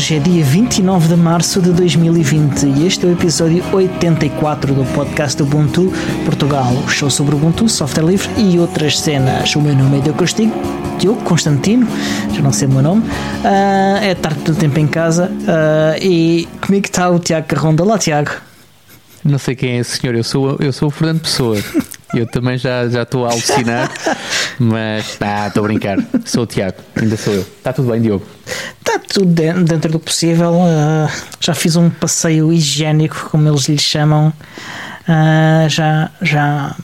Hoje é dia 29 de março de 2020 e este é o episódio 84 do podcast Ubuntu Portugal, show sobre Ubuntu, software livre e outras cenas. O meu nome é Diogo Castigo, Diogo Constantino, já não sei o meu nome. Uh, é tarde do tempo em casa uh, e comigo está o Tiago Carronda. Olá, Tiago. Não sei quem é esse senhor, eu sou, eu sou o Fernando Pessoa. Eu também já, já estou a alucinar, mas ah, estou a brincar. Sou o Tiago, ainda sou eu. Está tudo bem, Diogo? Tudo dentro do possível. Uh, já fiz um passeio higiênico, como eles lhe chamam. Uh, já, já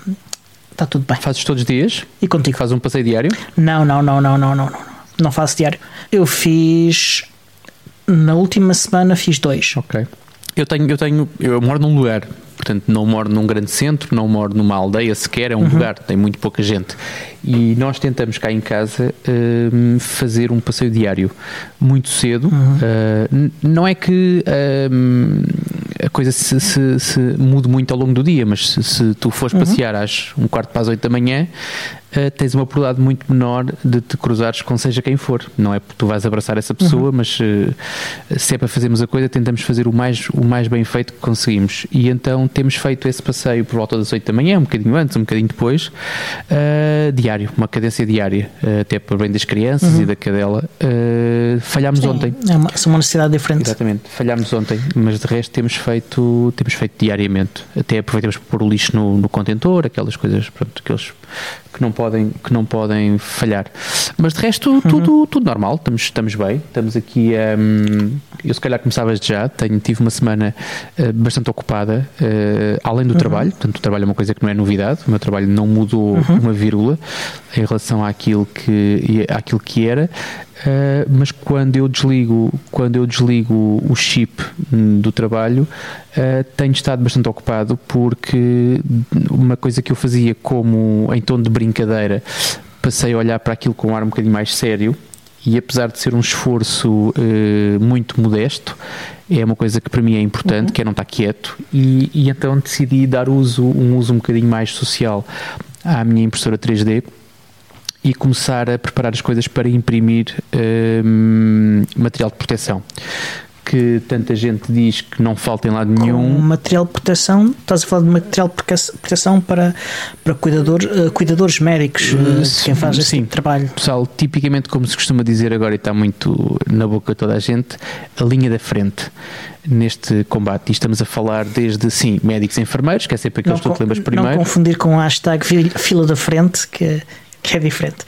está tudo bem. Fazes todos os dias? E contigo? Fazes um passeio diário? Não, não, não, não, não, não, não. Não faço diário. Eu fiz. Na última semana fiz dois. Ok. Eu tenho, eu tenho, eu moro num lugar, portanto não moro num grande centro, não moro numa aldeia sequer, é um uhum. lugar, tem muito pouca gente. E nós tentamos cá em casa uh, fazer um passeio diário muito cedo. Uhum. Uh, não é que uh, a coisa se, se, se, mude muito ao longo do dia, mas se, se tu fores uhum. passear às um quarto para as oito da manhã, uh, tens uma probabilidade muito menor de te cruzares com seja quem for. Não é porque tu vais abraçar essa pessoa, uhum. mas uh, se é para fazermos a coisa, tentamos fazer o mais, o mais bem feito que conseguimos. E então temos feito esse passeio por volta das 8 da manhã, um bocadinho antes, um bocadinho depois, uh, diário, uma cadência diária, até para bem das crianças uhum. e da cadela. falhámos Sim, ontem. É uma, é uma necessidade diferente. Exatamente, falhámos ontem, mas de resto temos feito, temos feito diariamente. Até aproveitamos para pôr o lixo no, no contentor, aquelas coisas pronto, que eles que não podem, que não podem falhar. Mas de resto, uhum. tudo, tudo normal, estamos, estamos bem. Estamos aqui. Um, eu se calhar começavas já, tenho, tive uma semana uh, bastante ocupada, uh, além do uhum. trabalho, portanto, o trabalho é uma coisa que não é novidade, o meu trabalho não mudou uhum. uma vírgula em relação àquilo que, àquilo que era. Uh, mas quando eu desligo quando eu desligo o chip do trabalho uh, tenho estado bastante ocupado porque uma coisa que eu fazia como em tom de brincadeira passei a olhar para aquilo com um ar um bocadinho mais sério e apesar de ser um esforço uh, muito modesto é uma coisa que para mim é importante, uhum. que é não estar quieto e, e então decidi dar uso um uso um bocadinho mais social à minha impressora 3D e começar a preparar as coisas para imprimir um, material de proteção que tanta gente diz que não falta em lado nenhum. Com material de proteção, estás a falar de material de proteção para, para cuidadores, uh, cuidadores médicos, uh, quem faz esse tipo trabalho. Pessoal, tipicamente, como se costuma dizer agora e está muito na boca de toda a gente, a linha da frente neste combate. E estamos a falar desde, sim, médicos e enfermeiros, que é sempre aqueles que tu te lembras primeiro. Não confundir com a hashtag fila da frente, que que é diferente.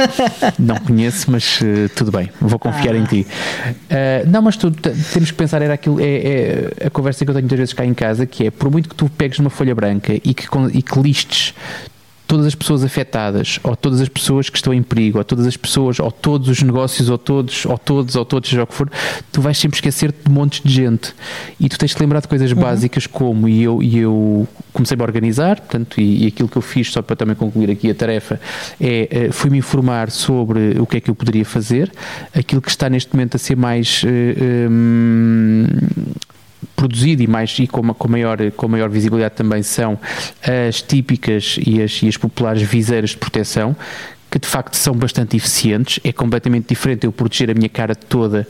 Não conheço, mas uh, tudo bem, vou confiar ah. em ti. Uh, não, mas tu temos que pensar, era aquilo, é, é, a conversa que eu tenho muitas vezes cá em casa, que é por muito que tu pegues numa folha branca e que, e que listes todas as pessoas afetadas, ou todas as pessoas que estão em perigo, ou todas as pessoas, ou todos os negócios, ou todos, ou todos, ou todos, seja o que for, tu vais sempre esquecer de montes de gente. E tu tens de lembrar de coisas uhum. básicas como, e eu, e eu comecei a organizar, portanto, e, e, aquilo que eu fiz, só para também concluir aqui a tarefa, é, eh, fui-me informar sobre o que é que eu poderia fazer, aquilo que está neste momento a ser mais. Uh, um, produzido e, mais, e com, com, maior, com maior visibilidade também são as típicas e as, e as populares viseiras de proteção, que de facto são bastante eficientes. É completamente diferente eu proteger a minha cara toda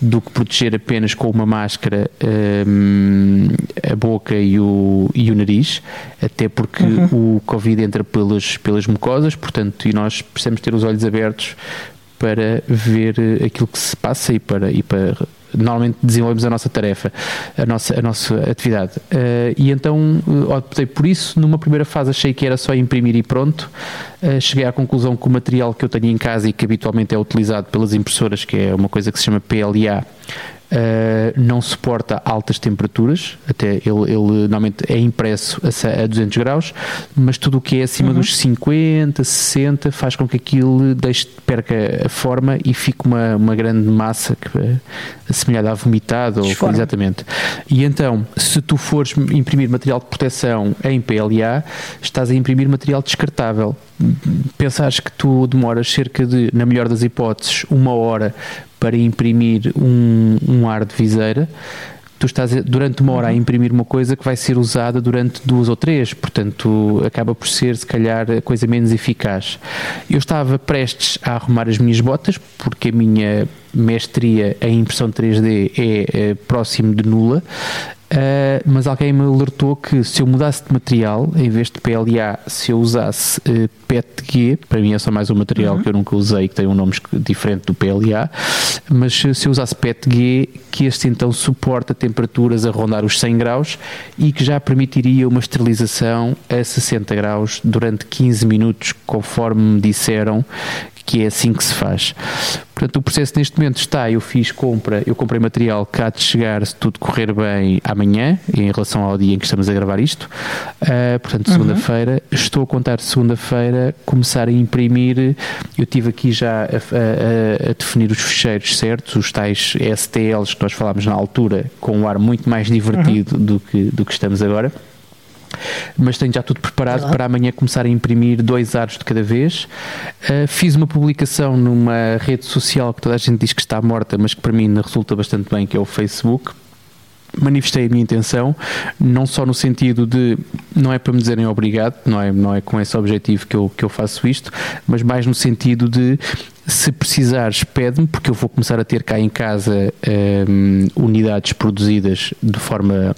do que proteger apenas com uma máscara um, a boca e o, e o nariz, até porque uhum. o Covid entra pelas, pelas mucosas, portanto, e nós precisamos ter os olhos abertos para ver aquilo que se passa e para, e para normalmente desenvolvemos a nossa tarefa, a nossa, a nossa atividade. Uh, e então uh, optei por isso. Numa primeira fase achei que era só imprimir e pronto. Uh, cheguei à conclusão que o material que eu tenho em casa e que habitualmente é utilizado pelas impressoras, que é uma coisa que se chama PLA, Uh, não suporta altas temperaturas, até ele, ele normalmente é impresso a, a 200 graus, mas tudo o que é acima uhum. dos 50, 60 faz com que aquilo deixe, perca a forma e fique uma, uma grande massa que, assemelhada a vomitado, ou, exatamente. E então, se tu fores imprimir material de proteção em PLA, estás a imprimir material descartável. Pensares que tu demoras cerca de, na melhor das hipóteses, uma hora para imprimir um, um ar de viseira, tu estás durante uma hora a imprimir uma coisa que vai ser usada durante duas ou três, portanto acaba por ser se calhar a coisa menos eficaz. Eu estava prestes a arrumar as minhas botas, porque a minha mestria em impressão 3D é, é próximo de nula. Uh, mas alguém me alertou que se eu mudasse de material, em vez de PLA, se eu usasse uh, PETG, para mim é só mais um material uhum. que eu nunca usei, que tem um nome diferente do PLA, mas se eu usasse PETG, que este então suporta temperaturas a rondar os 100 graus e que já permitiria uma esterilização a 60 graus durante 15 minutos, conforme me disseram que é assim que se faz. Portanto, o processo neste momento está, eu fiz compra, eu comprei material que há de chegar, se tudo correr bem, amanhã, em relação ao dia em que estamos a gravar isto. Uh, portanto, segunda-feira, uhum. estou a contar segunda-feira, começar a imprimir, eu tive aqui já a, a, a, definir os fecheiros certos, os tais STLs que nós falámos na altura, com um ar muito mais divertido uhum. do, que, do que estamos agora mas tenho já tudo preparado Olá. para amanhã começar a imprimir dois aros de cada vez. Uh, fiz uma publicação numa rede social que toda a gente diz que está morta, mas que para mim resulta bastante bem, que é o Facebook manifestei a minha intenção, não só no sentido de não é para me dizerem obrigado, não é, não é com esse objetivo que eu, que eu faço isto, mas mais no sentido de se precisares, pede-me, porque eu vou começar a ter cá em casa um, unidades produzidas de forma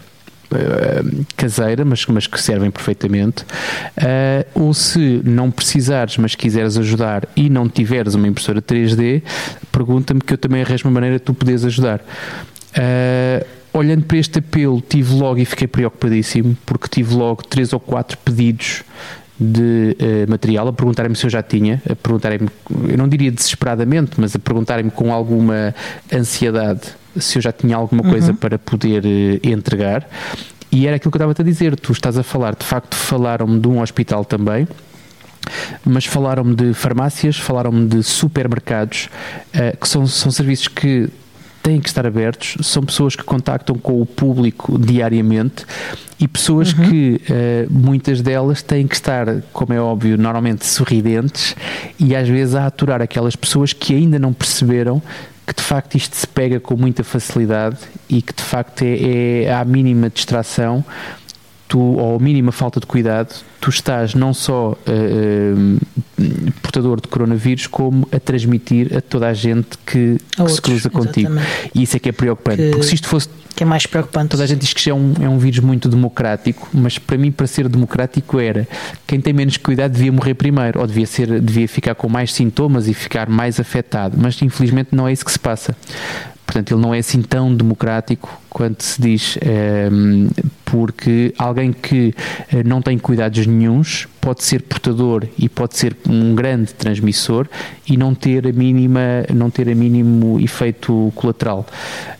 uh, caseira, mas, mas que servem perfeitamente, uh, ou se não precisares, mas quiseres ajudar e não tiveres uma impressora 3D, pergunta-me que eu também arranjo uma maneira de tu poderes ajudar. Uh, olhando para este apelo, tive logo e fiquei preocupadíssimo, porque tive logo três ou quatro pedidos de uh, material, a perguntarem-me se eu já tinha, a perguntarem-me, eu não diria desesperadamente, mas a perguntarem-me com alguma ansiedade se eu já tinha alguma coisa uhum. para poder uh, entregar. E era aquilo que eu estava a dizer, tu estás a falar, de facto, falaram-me de um hospital também, mas falaram-me de farmácias, falaram-me de supermercados, uh, que são, são serviços que têm que estar abertos, são pessoas que contactam com o público diariamente e pessoas uhum. que uh, muitas delas têm que estar, como é óbvio, normalmente sorridentes e às vezes a aturar aquelas pessoas que ainda não perceberam que de facto isto se pega com muita facilidade e que de facto é, é à mínima distração tu, ou mínima falta de cuidado, tu estás não só uh, portador de coronavírus, como a transmitir a toda a gente que, a que se cruza contigo. Exatamente. E isso é que é preocupante, que, porque se isto fosse. Que é mais preocupante. Toda a gente diz que é um, é um vírus muito democrático, mas para mim, para ser democrático, era quem tem menos cuidado devia morrer primeiro, ou devia, ser, devia ficar com mais sintomas e ficar mais afetado, mas infelizmente não é isso que se passa. Portanto, ele não é assim tão democrático quanto se diz, ehm, porque alguém que eh, não tem cuidados nenhums pode ser portador e pode ser um grande transmissor e não ter a mínima, não ter a mínimo efeito colateral.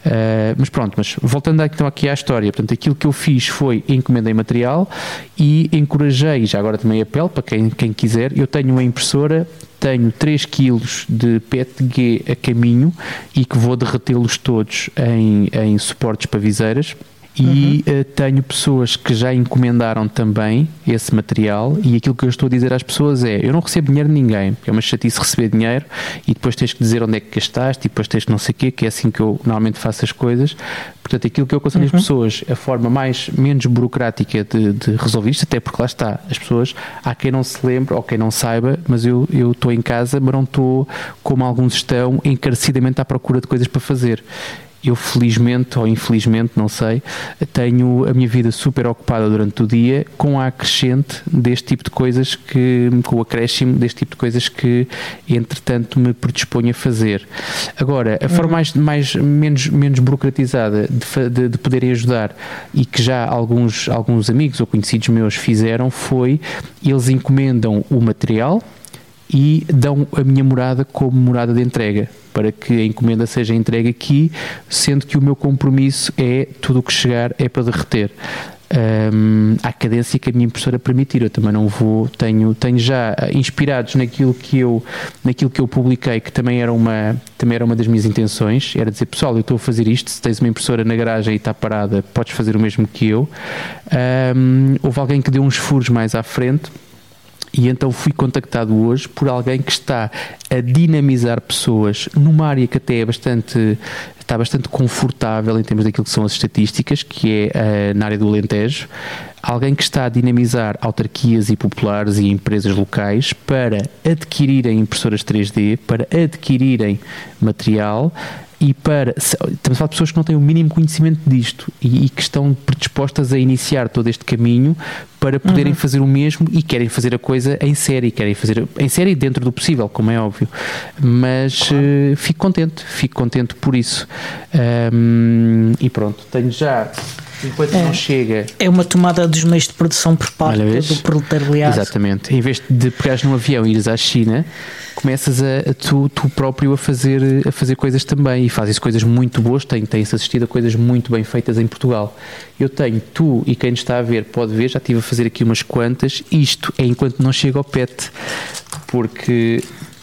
Uh, mas pronto, mas voltando então aqui à história, portanto, aquilo que eu fiz foi encomendei material e encorajei, já agora também apelo para quem, quem quiser, eu tenho uma impressora tenho 3 kg de PETG a caminho e que vou derretê-los todos em, em suportes para viseiras e uhum. uh, tenho pessoas que já encomendaram também esse material e aquilo que eu estou a dizer às pessoas é eu não recebo dinheiro de ninguém, é uma chatice receber dinheiro e depois tens que dizer onde é que gastaste e depois tens que não sei o quê, que é assim que eu normalmente faço as coisas. Portanto, aquilo que eu aconselho uhum. as pessoas, a forma mais, menos burocrática de, de, resolver isto, até porque lá está, as pessoas, há quem não se lembre ou quem não saiba, mas eu estou em casa, mas não estou como alguns estão encarecidamente à procura de coisas para fazer eu felizmente ou infelizmente, não sei, tenho a minha vida super ocupada durante o dia com a acrescente deste tipo de coisas que, com o acréscimo deste tipo de coisas que entretanto me predisponho a fazer. Agora, a forma mais, mais menos, menos burocratizada de, de, de poderem ajudar e que já alguns, alguns amigos ou conhecidos meus fizeram foi eles encomendam o material e dão a minha morada como morada de entrega para que a encomenda seja entregue aqui, sendo que o meu compromisso é tudo o que chegar é para derreter. Um, à cadência que a minha impressora permitir. Eu também não vou, tenho, tenho já inspirados naquilo que eu, naquilo que eu publiquei, que também era uma, também era uma das minhas intenções, era dizer, pessoal, eu estou a fazer isto, se tens uma impressora na garagem e está parada, podes fazer o mesmo que eu. Um, houve alguém que deu uns furos mais à frente E então fui contactado hoje por alguém que está a dinamizar pessoas numa área que até é bastante está bastante confortável em termos daquilo que são as estatísticas, que é uh, na área do Alentejo. Alguém que está a dinamizar autarquias e populares e empresas locais para adquirirem impressoras 3D, para adquirirem material e para. Estamos a falar de pessoas que não têm o mínimo conhecimento disto e, e que estão predispostas a iniciar todo este caminho para poderem uhum. fazer o mesmo e querem fazer a coisa em série, querem fazer em série dentro do possível, como é óbvio. Mas claro. uh, fico contente, fico contente por isso. Um, e pronto, tenho já enquanto é, não chega. É uma tomada dos meios de produção por parte do proletariado. Exatamente. Em vez de pegares num avião e ires à China, começas a, a tu, tu, próprio a fazer, a fazer coisas também e fazes coisas muito boas. Tem, tens assistido a coisas muito bem feitas em Portugal. Eu tenho, tu e quem está a ver pode ver, já estive a fazer aqui umas quantas. Isto é enquanto não chega ao PET, porque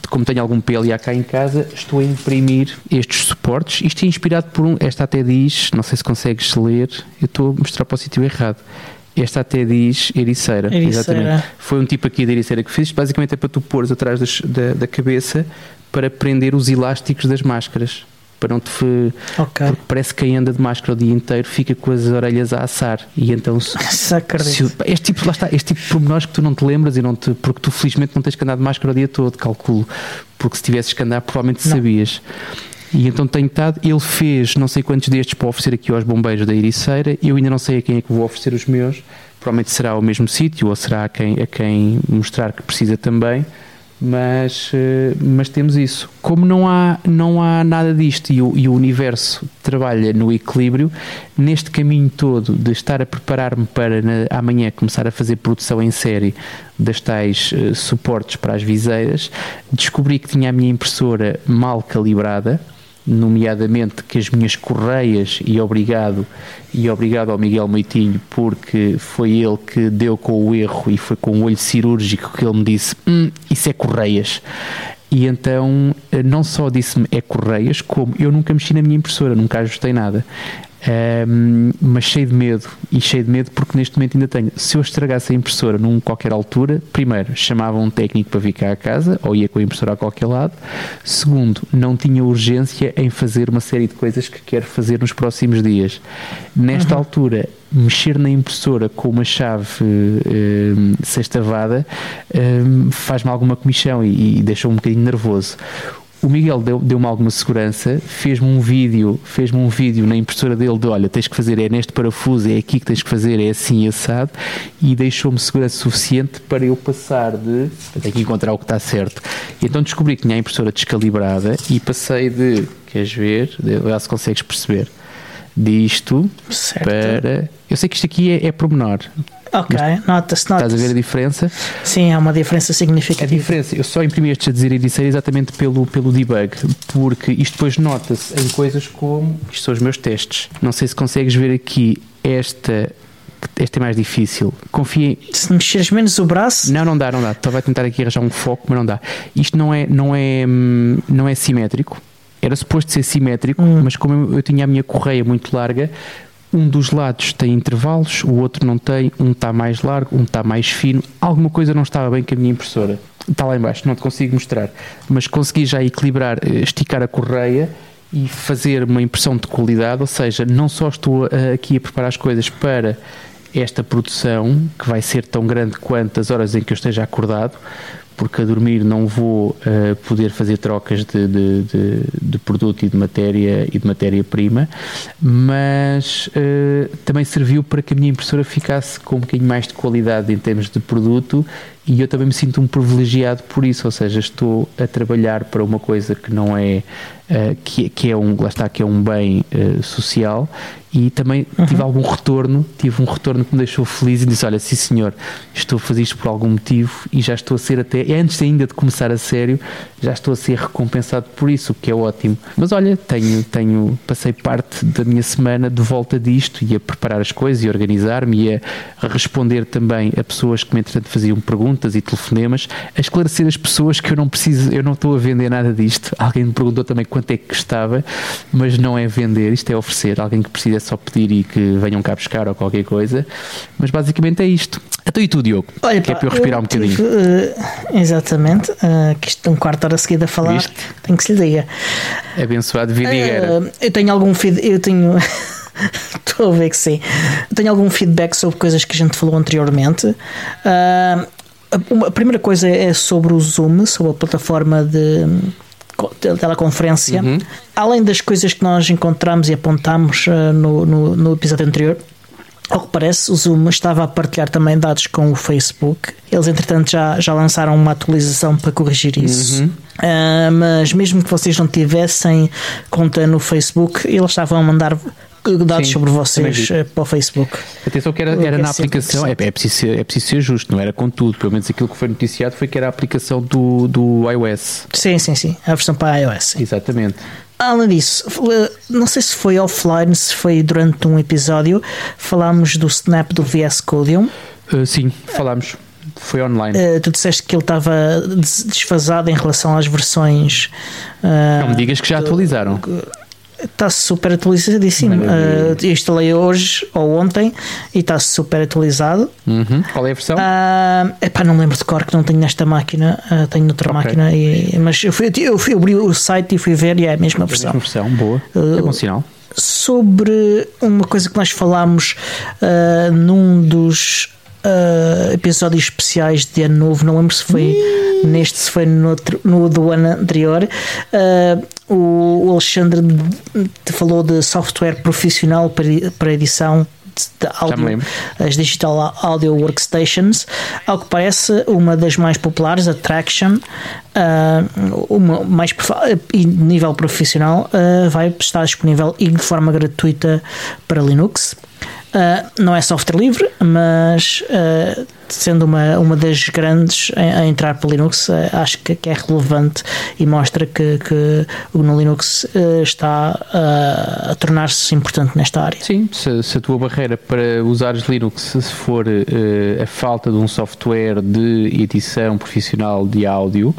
como tenho algum PLA cá em casa, estou a imprimir estes suportes. Isto é inspirado por um. Esta até diz, não sei se consegues ler, eu estou a mostrar para o sítio errado. Esta até diz ericeira. ericeira. Exatamente. Foi um tipo aqui de ericeira que fiz. Basicamente é para tu pôres atrás das, da, da cabeça para prender os elásticos das máscaras para não te. Okay. Porque parece que quem anda de máscara o dia inteiro fica com as orelhas a assar. E então. Se, se, este tipo, lá está, este tipo de pormenores que tu não te lembras e não te. Porque tu felizmente não tens que andar de máscara o dia todo, calculo. Porque se tivesses que andar, provavelmente não. sabias. E então tenho estado. Ele fez não sei quantos destes para oferecer aqui aos bombeiros da Ericeira. Eu ainda não sei a quem é que vou oferecer os meus. Provavelmente será o mesmo sítio ou será a quem, a quem mostrar que precisa também mas, eh, mas temos isso. Como não há, não há nada disto e o, e o universo trabalha no equilíbrio, neste caminho todo de estar a preparar-me para na, amanhã começar a fazer produção em série das tais uh, suportes para as viseiras, descobri que tinha a minha impressora mal calibrada nomeadamente que as minhas correias e obrigado e obrigado ao Miguel Meitinho porque foi ele que deu com o erro e foi com o olho cirúrgico que ele me disse hum, isso é correias. E então eh, não só disse-me é correias como eu nunca mexi na minha impressora nunca ajustei nada um, mas cheio de medo e cheio de medo porque neste momento ainda tenho. Se eu estragasse a impressora num qualquer altura primeiro chamava um técnico para vir cá a casa ou ia com a impressora a qualquer lado. Segundo não tinha urgência em fazer uma série de coisas que quero fazer nos próximos dias. Nesta uhum. altura mexer na impressora com uma chave um, sextavada um, faz-me alguma comissão e, e deixou-me um bocadinho nervoso o Miguel deu-me deu alguma segurança, fez-me um vídeo, fez-me um vídeo na impressora dele de olha, tens que fazer, é neste parafuso, é aqui que tens que fazer, é assim assado, e deixou-me segurança suficiente para eu passar de tenho que encontrar o que está certo. E então descobri que tinha a impressora descalibrada e passei de, queres ver, lá se consegues perceber, disto certo. para. Eu sei que isto aqui é, é pormenor, Ok, nota-se, nota Estás a ver a diferença? Sim, há uma diferença significativa. A diferença, eu só imprimi estes a dizer e disser exatamente pelo, pelo debug, porque isto depois nota-se em coisas como. Isto são os meus testes. Não sei se consegues ver aqui esta este é mais difícil. Confia Se mexeres menos o braço. Não, não dá, não dá. Estava a tentar aqui arranjar um foco, mas não dá. Isto não é, não é, não é simétrico. Era suposto ser simétrico, hum. mas como eu, eu tinha a minha correia muito larga, um dos lados tem intervalos, o outro não tem, um está mais largo, um está mais fino. Alguma coisa não estava bem com a minha impressora. Está lá embaixo, não te consigo mostrar. Mas consegui já equilibrar, eh, esticar a correia e fazer uma impressão de qualidade, ou seja, não só estou eh, aqui a preparar as coisas para esta produção, que vai ser tão grande quanto as horas em que eu esteja acordado, porque a dormir não vou uh, poder fazer trocas de, de, de, de, produto e de matéria e de matéria-prima, mas uh, também serviu para que a minha impressora ficasse com um bocadinho mais de qualidade em termos de produto e eu também me sinto um privilegiado por isso, ou seja, estou a trabalhar para uma coisa que não é uh, que, que, é um lá está que é um bem social e também uhum. tive algum retorno, tive um retorno que me deixou feliz e disse: Olha, sim senhor, estou a fazer isto por algum motivo e já estou a ser até, antes ainda de começar a sério, já estou a ser recompensado por isso, o que é ótimo. Mas olha, tenho, tenho, passei parte da minha semana de volta disto e a preparar as coisas e organizar-me e a responder também a pessoas que me entretanto faziam perguntas perguntas e telefonemas a esclarecer as pessoas que eu não preciso, eu não estou a vender nada disto. Alguém me perguntou também quanto é que custava, mas não é vender, isto é oferecer. Alguém que precisa é só pedir e que venham cá buscar ou qualquer coisa. Mas basicamente é isto. Então e tu, Diogo? Olha, que é pá, para eu respirar um tive, bocadinho. eh, exatamente, uh, que isto um quarto hora seguida a falar, Viste? tem que se lhe diga. Abençoado Vidigueira. Eh, eu tenho algum feed, eu tenho. Estou a ver que sim. Tenho algum feedback sobre coisas que a gente falou anteriormente. Ah, a- primeira coisa é sobre o Zoom, sobre a plataforma de, teleconferência. Uhum. Além das coisas que nós encontramos e apontamos ah, no, no, no episódio anterior. Ao que parece, o Zoom estava a partilhar também dados com o Facebook. Eles, entretanto, já, já lançaram uma atualização para corrigir isso. Uhum. Ah, mas mesmo que vocês não tivessem conta no Facebook, eles estavam a mandar dados Sim, sobre vocês eh, para o Facebook. Atenção que era, que era é na aplicação, é, é, preciso ser, é preciso ser justo, não era com tudo. Pelo menos aquilo que foi noticiado foi que era a aplicação do, do iOS. Sim, sim, sim. A versão para a iOS. Exatamente. Além disso, eh, não sei se foi offline, se foi durante um episódio, falámos do snap do VS Codium. Uh, sim, falámos. Foi online. Eh, tu disseste que ele estava des- desfasado em relação às versões. eh, não me digas que já atualizaram. Está super atualizadíssimo. Eh, eu instalei hoje ou ontem e está super atualizado. Uhum. Qual é a versão? Ah, epá, não lembro de cor que não tenho nesta máquina, ah, tenho noutra Ok. máquina, e, mas eu, fui, eu fui abrir o site e fui ver e é a mesma É a versão. mesma versão, boa. É bom sinal. Sobre uma coisa que nós falámos ah, num dos ah, episódios especiais de ano novo, não lembro se foi neste, se foi no, outro, no do ano anterior. ah, o, Alexandre te falou de software profissional para, edição de áudio, as Digital Audio Workstations. Ao que parece, uma das mais populares, a Traction, ah, uma mais e de nível profissional, ah, vai estar disponível e de forma gratuita para Linux. Ah, não é software livre, mas ah, sendo uma, uma das grandes a, a entrar para Linux, ah, acho que, que é relevante e mostra que, que o GNU Linux está a tornar-se importante nesta área. Sim, se, se a tua barreira para usares Linux for a falta de um software de edição profissional de áudio,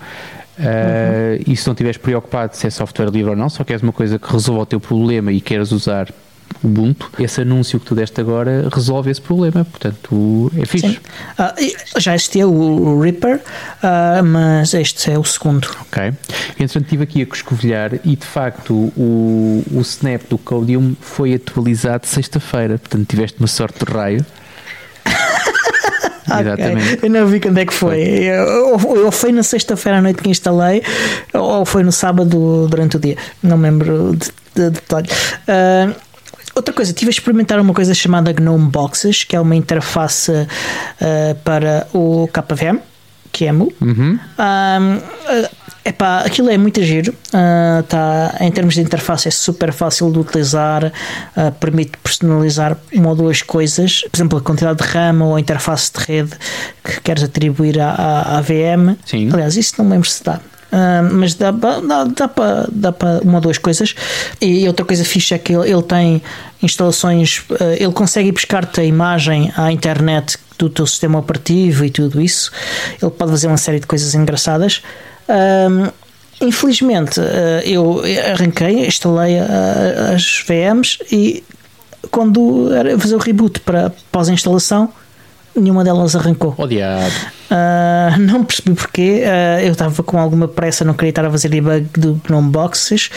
eh, e se não estiveres preocupado se é software livre ou não, só queres uma coisa que resolva o teu problema e queres usar Ubuntu, esse anúncio que tu deste agora resolve esse problema, portanto é fixe. E já existia o, Reaper, ah, mas este é o segundo. Ok. Entretanto, estive aqui a coscovilhar e de facto o, o Snap do Codium foi atualizado sexta-feira, portanto tiveste uma sorte de raio. Exatamente. Ok. Eu não vi quando é que foi. Eu, ou- foi na sexta-feira à noite que instalei, ou foi no sábado durante o dia. Não me lembro de, de detalhe. Ah, outra coisa, estive a experimentar uma coisa chamada GNOME Boxes, que é uma interface ah, para o KVM, que é mu. Uhum. Um, epá, aquilo é muito giro. Ah, tá, em termos de interface, é super fácil de utilizar. ah, permite personalizar uma ou duas coisas, por exemplo, a quantidade de RAM ou a interface de rede que queres atribuir à, à, à VM. Sim. Aliás, isso não me lembro se dá. Ah, mas dá, dá, dá para dá uma ou duas coisas. E outra coisa fixe é que ele, ele tem instalações, ah, ele consegue buscar-te a imagem à internet do teu sistema operativo e tudo isso. Ele pode fazer uma série de coisas engraçadas. Ahm, infelizmente, ah, eu arranquei, instalei ah, as VMs e quando era fazer o reboot para pós-instalação, nenhuma delas arrancou. Oh diabo. Ah, não percebi porquê. Ah, eu estava com alguma pressa, não queria estar a fazer debug do GNOME Boxes.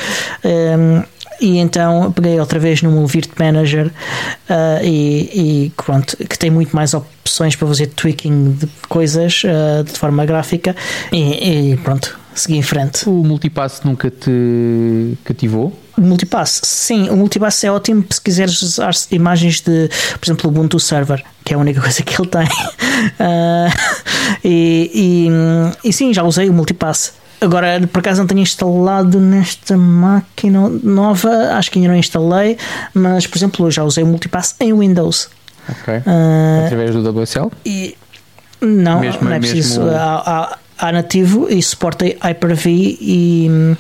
Ahm, e então peguei outra vez no meu Virt Manager ah, e, e pronto, que tem muito mais opções para fazer tweaking de coisas ah, de forma gráfica e, e pronto, segui em frente. O multipasso nunca te cativou? O multipass, sim, o multipass é ótimo se quiseres usar imagens de, por exemplo, o Ubuntu Server, que é a única coisa que ele tem. Ah, e, e, e sim, já usei o multipass. Agora, por acaso não tenho instalado nesta máquina nova, acho que ainda não instalei, mas por exemplo, eu já usei o multipass em Windows. Ok. Ah, Através do WSL? e não, Mesmo- não é mesmo- preciso. Há, há- há nativo e suporta Hyper-V e hum,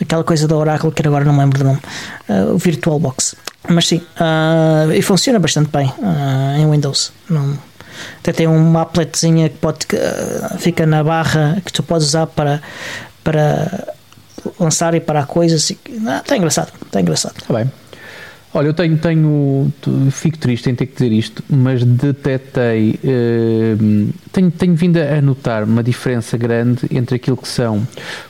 aquela coisa da Oracle que agora não me lembro do nome, ah, o VirtualBox. Mas sim, ah, e funciona bastante bem ah, em Windows. Não, Até tem uma apletezinha que pode, uh, fica na barra que tu podes usar para, para lançar e parar coisas. Está engraçado, está engraçado. Está bem. Olha, eu tenho, tenho, fico triste em ter que dizer isto, mas detetei, eh, tenho, tenho vindo a notar uma diferença grande entre aquilo que são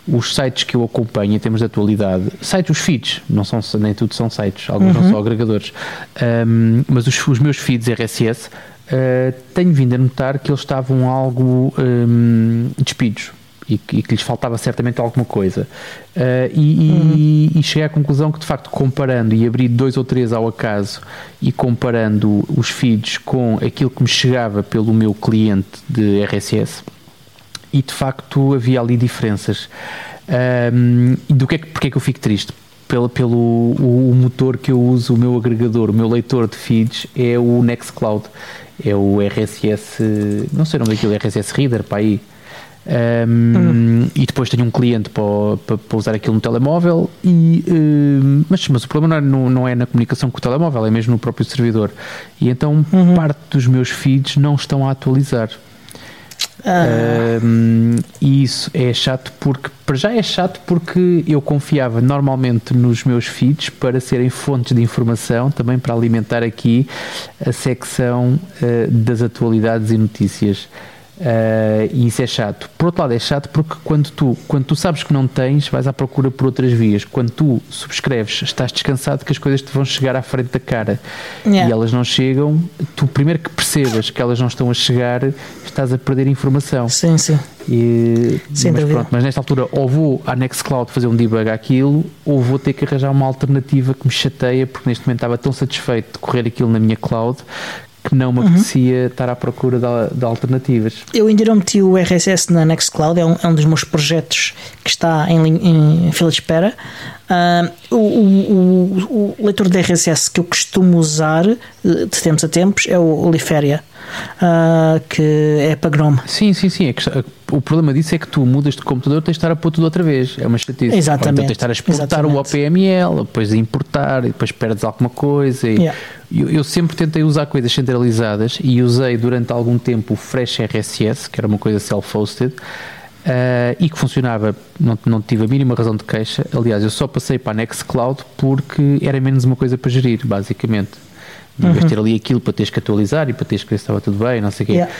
os sites que eu acompanho em termos de atualidade, sites, os feeds, não são, nem tudo são sites, alguns uhum. não são agregadores, um, ehm, mas os, os, meus feeds RSS, uh, eh, tenho vindo a notar que eles estavam algo um, ehm, despidos e que, e que, lhes faltava certamente alguma coisa. Uh, e, uhum. e, cheguei à conclusão que, de facto, comparando e abri dois ou três ao acaso e comparando os feeds com aquilo que me chegava pelo meu cliente de RSS, e de facto havia ali diferenças. Um, do que é que, porque é que eu fico triste? Pelo, pelo o, o, motor que eu uso, o meu agregador, o meu leitor de feeds é o Nextcloud, é o RSS, não sei o nome daquilo, RSS Reader, para aí. Um. E depois tenho um cliente para, para, para, usar aquilo no telemóvel, e, uh, mas, mas o problema não é, não é, na comunicação com o telemóvel, é mesmo no próprio servidor. E então uhum. parte dos meus feeds não estão a atualizar. Ah. Um, e isso é chato porque, para já é chato porque eu confiava normalmente nos meus feeds para serem fontes de informação, também para alimentar aqui a secção uh, das atualidades e notícias. Uh, e isso é chato. Por outro lado, é chato porque quando tu, quando tu sabes que não tens, vais à procura por outras vias. Quando tu subscreves, estás descansado que as coisas te vão chegar à frente da cara yeah. e elas não chegam. Tu, primeiro que percebas que elas não estão a chegar, estás a perder informação. Sim, sim. E, mas, pronto, mas nesta altura, ou vou à Nextcloud fazer um debug àquilo, ou vou ter que arranjar uma alternativa que me chateia, porque neste momento estava tão satisfeito de correr aquilo na minha cloud que não me uhum. apetecia estar à procura de, de, alternativas. Eu ainda não meti o RSS na Nextcloud, é um, é um dos meus projetos que está em, em fila de espera. Uh, o, o, o, leitor de RSS que eu costumo usar de tempos a tempos é o Liferia, uh, que é para Gnome. Sim, sim, sim. É que, o problema disso é que tu mudas de computador, tens de estar a pôr tudo outra vez. É uma chatice. Exatamente. Ou então tens de estar a exportar Exatamente. o OPML, depois a importar, e depois perdes alguma coisa. E yeah. eu, eu, sempre tentei usar coisas centralizadas e usei durante algum tempo o Fresh RSS, que era uma coisa self-hosted. Uh, e que funcionava, não, não tive a mínima razão de queixa. Aliás, eu só passei para a Nextcloud porque era menos uma coisa para gerir, basicamente. Uhum. ter ali aquilo para teres que atualizar e para teres que ver se estava tudo bem, não sei o quê. Yeah.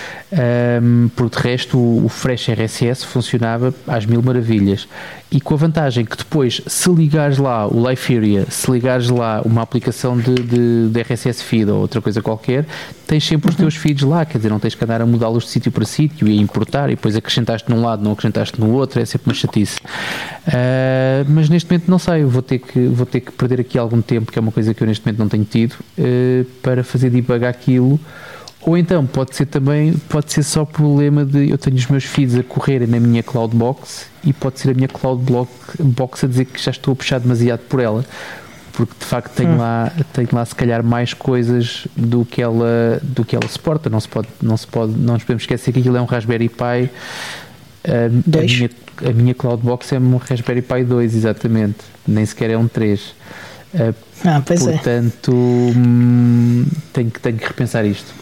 Um, por de resto, o, o Fresh RSS funcionava às mil maravilhas. E com a vantagem que depois, se ligares lá o Liferia, se ligares lá uma aplicação de, de, de RSS feed ou outra coisa qualquer, tens sempre os teus feeds lá, quer dizer, não tens que andar a mudá-los de sítio para sítio e a importar e depois acrescentaste num lado, não acrescentaste no outro, é sempre uma chatice. Uh, mas neste momento não sei, vou ter, que, vou ter que perder aqui algum tempo, que é uma coisa que eu neste momento não tenho tido, uh, para fazer debug aquilo ou então pode ser também, pode ser só problema de eu tenho os meus feeds a correrem na minha Cloudbox e pode ser a minha Cloudbox a dizer que já estou a puxar demasiado por ela. Porque de facto tenho, hum. lá, tenho lá se calhar mais coisas do que ela, do que ela suporta. Não se pode, não se pode, não nos podemos esquecer que aquilo é um Raspberry Pi. A, a minha, a minha Cloudbox é um Raspberry Pi 2, exatamente. Nem sequer é um 3. Ah, pois é. Portanto, é. hum, tenho, que, tenho que repensar isto.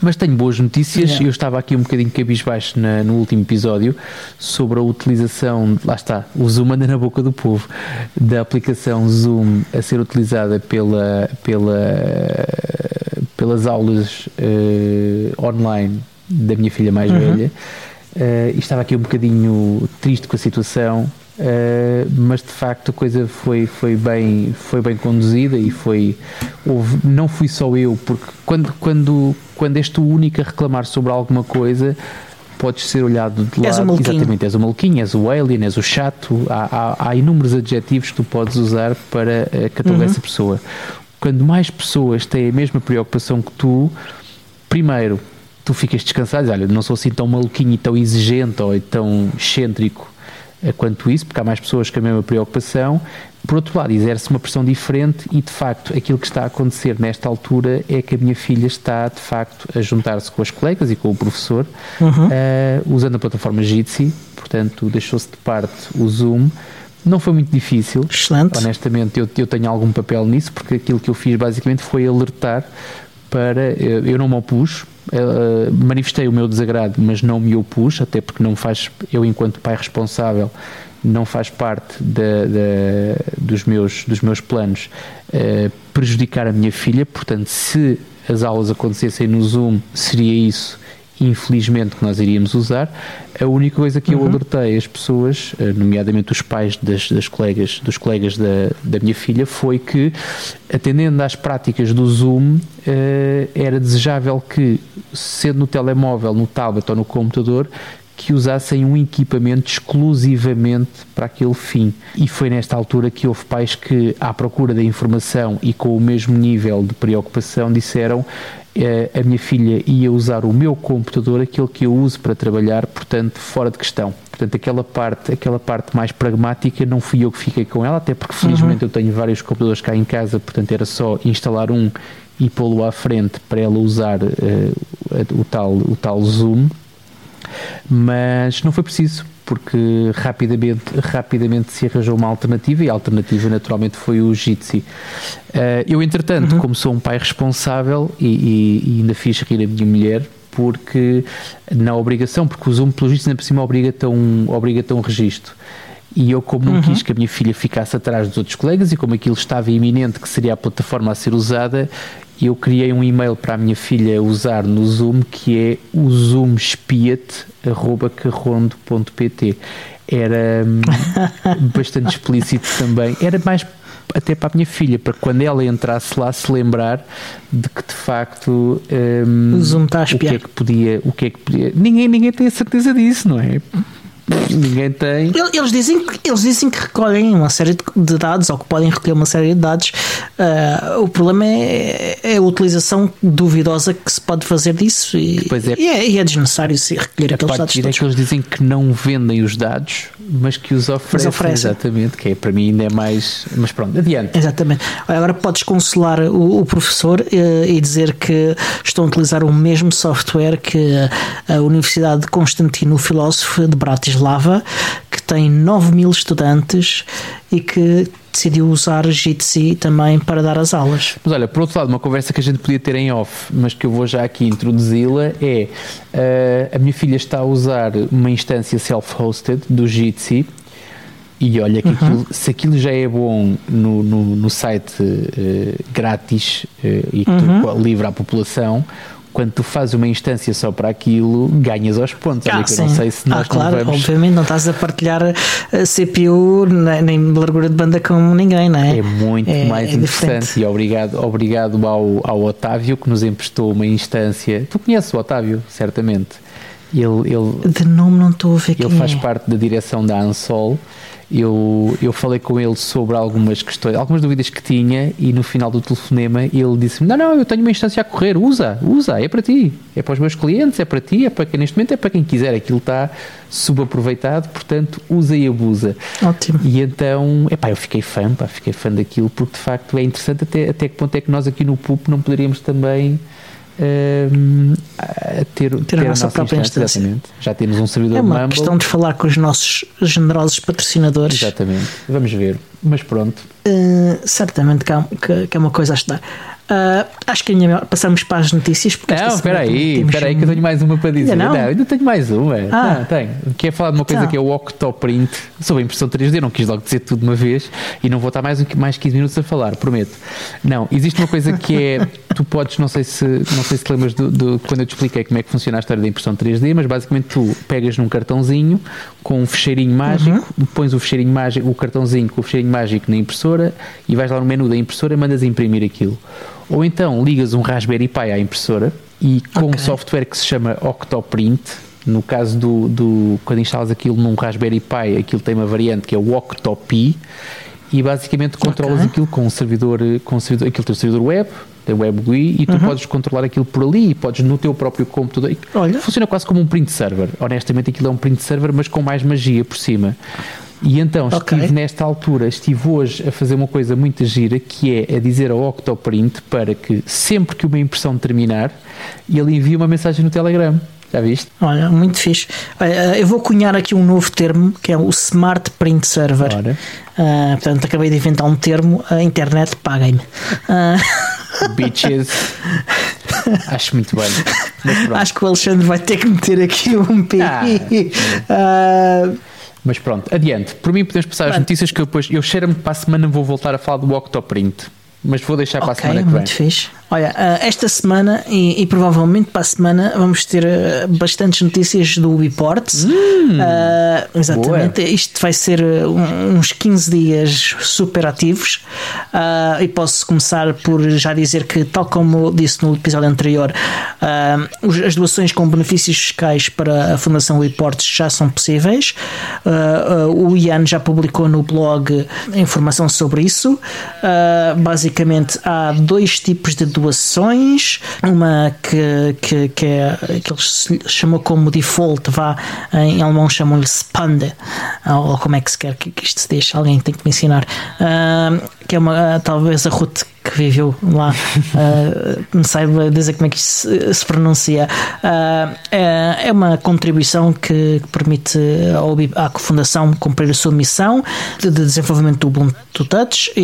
Mas tenho boas notícias. Yeah. Eu estava aqui um bocadinho cabisbaixo na, no último episódio sobre a utilização, lá está, o Zoom anda na boca do povo, da aplicação Zoom a ser utilizada pela, pela, pelas aulas uh, online da minha filha mais uhum. velha. Uh, e estava aqui um bocadinho triste com a situação Uh, mas de facto a coisa foi, foi, bem, foi bem conduzida e foi houve, não fui só eu, porque quando, quando, quando és tu única a reclamar sobre alguma coisa podes ser olhado de lado, és exatamente, és o maluquinho, és o alien, és o chato, há, há, há inúmeros adjetivos que tu podes usar para catalogar uhum. essa pessoa. Quando mais pessoas têm a mesma preocupação que tu, primeiro, tu ficas descansado, olha, não sou assim tão maluquinho e tão exigente ou tão excêntrico quanto isso, porque há mais pessoas com a mesma preocupação. Por outro lado, exerce uma pressão diferente e, de facto, aquilo que está a acontecer nesta altura é que a minha filha está, de facto, a juntar-se com as colegas e com o professor, uhum. uh, usando a plataforma Jitsi, portanto, deixou-se de parte o Zoom. Não foi muito difícil. Excelente. Honestamente, eu, eu tenho algum papel nisso, porque aquilo que eu fiz basicamente foi alertar para. Eu, não me opus, uh, manifestei o meu desagrado, mas não me opus, até porque não faz, eu enquanto pai responsável, não faz parte dos, meus, dos meus planos uh, prejudicar a minha filha, portanto, se as aulas acontecessem no Zoom, seria isso infelizmente, que nós iríamos usar. A única coisa que eu uhum. alertei as pessoas, eh, nomeadamente os pais das, das colegas, dos colegas da, da minha filha, foi que, atendendo às práticas do Zoom, eh, era desejável que, sendo no telemóvel, no tablet ou no computador, que usassem um equipamento exclusivamente para aquele fim. E foi nesta altura que houve pais que, à procura da informação e com o mesmo nível de preocupação, disseram eh, a minha filha ia usar o meu computador, aquele que eu uso para trabalhar, portanto, fora de questão. Portanto, aquela parte, aquela parte mais pragmática não fui eu que fiquei com ela, até porque felizmente uhum. eu tenho vários computadores cá em casa, portanto era só instalar um e pô-lo à frente para ela usar uh, o, tal, o tal Zoom mas não foi preciso porque rapidamente, rapidamente se arranjou uma alternativa e a alternativa naturalmente foi o Jitsi. Uh, eu, entretanto, uhum. como sou um pai responsável e, e, e, ainda fiz rir a minha mulher, porque na obrigação, porque o Zoom, pelo visto, ainda por cima obriga-te a um, obriga um registro. E eu, como não uhum. quis que a minha filha ficasse atrás dos outros colegas e como aquilo estava iminente que seria a plataforma a ser usada, eu criei um e-mail para a minha filha usar no Zoom que é o zoomspiat.carrondo.pt era hum, bastante explícito também. Era mais até para a minha filha, para quando ela entrasse lá se lembrar de que de facto um, o Zoom está a espiar. o que é que podia, o que é que podia. Ninguém, ninguém tem a certeza disso, não é? Ninguém tem. Eles dizem, eles dizem que recolhem uma série de dados ou que podem recolher uma série de dados. Uh, o problema é, é, a utilização duvidosa que se pode fazer disso e, é, e, é, e é, desnecessário se recolher aqueles dados. É que eles dizem que não vendem os dados, mas que os oferecem. oferecem. Exatamente, que é, para mim ainda é mais. Mas pronto, adiante. Exatamente. Agora podes consolar o, o professor uh, e dizer que estão a utilizar o mesmo software que a Universidade de Constantino Filósofo de Bratislava Bratislava, que tem 9 mil estudantes e que decidiu usar Jitsi também para dar as aulas. Mas olha, por outro lado, uma conversa que a gente podia ter em off, mas que eu vou já aqui introduzi-la, é uh, a minha filha está a usar uma instância self-hosted do Jitsi e olha que uhum. aquilo, se aquilo já é bom no, no, no site uh, grátis uh, e uhum. livre à população, quando tu fazes uma instância só para aquilo, ganhas aos pontos. Ah, eu não sei se nós ah, claro, vamos... obviamente não estás a partilhar a CPU nem largura de banda com ninguém, não é? É muito é, mais é interessante diferente. e obrigado, obrigado ao, ao Otávio que nos emprestou uma instância. Tu conheces o Otávio, certamente. Ele, ele, de nome não estou a ver Ele faz é. parte da direção da Ansol eu, eu falei com ele sobre algumas questões, algumas dúvidas que tinha e no final do telefonema ele disse-me: Não, não, eu tenho uma instância a correr, usa, usa, é para ti, é para os meus clientes, é para ti, é para quem neste momento é para quem quiser, aquilo está subaproveitado, portanto usa e abusa. Ótimo. E então, epá, eu fiquei fã, pá, fiquei fã daquilo porque de facto é interessante até, até que ponto é que nós aqui no PUP não poderíamos também uh, ter, ter, ter, a nossa, nossa própria instância. Exatamente. Já temos um servidor É uma Mumble. questão de falar com os nossos generosos patrocinadores. Exatamente. Vamos ver. Mas pronto. Uh, certamente que, que, que é uma coisa a estudar. Uh, acho que ainda passamos para as notícias. Porque não, espera aí, espera aí que eu tenho mais uma para dizer. Ainda não, não ainda tenho mais uma. Ah. Não, tenho. Quer falar de uma coisa então. que é o Octoprint sobre a impressão 3D. Não quis logo dizer tudo de uma vez e não vou estar mais, mais 15 minutos a falar, prometo. Não, existe uma coisa que é. tu podes, não sei se, não sei se te lembras do, do, quando eu te expliquei como é que funciona a história da impressão 3D, mas basicamente tu pegas num cartãozinho com um fecheirinho mágico, uhum. pões o fecheirinho mágico, o cartãozinho com o fecheirinho mágico na impressora e vais lá no menu da impressora e mandas imprimir aquilo. Ou então ligas um Raspberry Pi à impressora e com okay. um software que se chama Octoprint, no caso do, do quando instalas aquilo num Raspberry Pi, aquilo tem uma variante que é o Octopi e basicamente controlas okay. aquilo com um servidor, com um servidor, aquilo tem um servidor web, tem web GUI e tu uhum. podes controlar aquilo por ali e podes no teu próprio computador. Olha. Funciona quase como um print server. Honestamente, aquilo é um print server, mas com mais magia por cima. E então okay. estive nesta altura, estive hoje a fazer uma coisa muito gira que é a dizer ao Octoprint para que sempre que uma impressão terminar, ele envie uma mensagem no Telegram. Já viste? Olha, muito fixe. Eu vou cunhar aqui um novo termo que é o Smart Print Server. Uh, portanto, acabei de inventar um termo. A internet, paguem-me. Uh... Bitches. Acho muito bem. Acho que o Alexandre vai ter que meter aqui um pi. Ah. Uh, mas pronto, adiante. Por mim podemos passar as notícias que eu depois. Eu cheiro-me que para a semana vou voltar a falar do Octoprint. Mas vou deixar para okay, a semana que vem. Muito fixe. Olha, uh, esta semana e, e, provavelmente para a semana vamos ter uh, bastantes notícias do Ubiports. Hum, uh, exatamente. Boa. Isto vai ser uns 15 dias super ativos. e posso começar por já dizer que, tal como disse no episódio anterior, as doações com benefícios fiscais para a Fundação Ubiports já são possíveis. o Ian já publicou no blog informação sobre isso. basicamente, há dois tipos de doações, uma que, que, que, é, que ele chamou como default, vá, em alemão chamam-lhe Spande, ou como é que se quer que isto se deixe, alguém tem que me ensinar, uh, que é uma, talvez a Ruth que viveu lá uh, me saiba dizer como é que isto se, se pronuncia. Uh, é, é, uma contribuição que, permite à, à Fundação cumprir a sua missão de, de desenvolvimento do Ubuntu Touch e,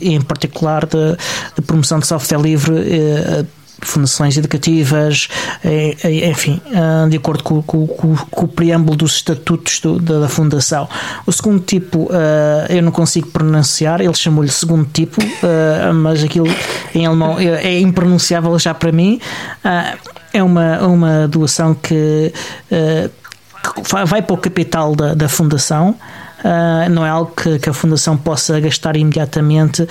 e, e em particular de, de, promoção de software livre. Uh, fundações educativas, eh, eh, enfim, eh, de acordo com, com, com, com o preâmbulo dos estatutos do, da, da, Fundação. O segundo tipo eu não consigo pronunciar, ele chamou-lhe segundo tipo, mas aquilo em alemão é impronunciável já para mim. É uma, uma doação que vai para o capital da, da Fundação. Uh, não é algo que, que, a Fundação possa gastar imediatamente, uh,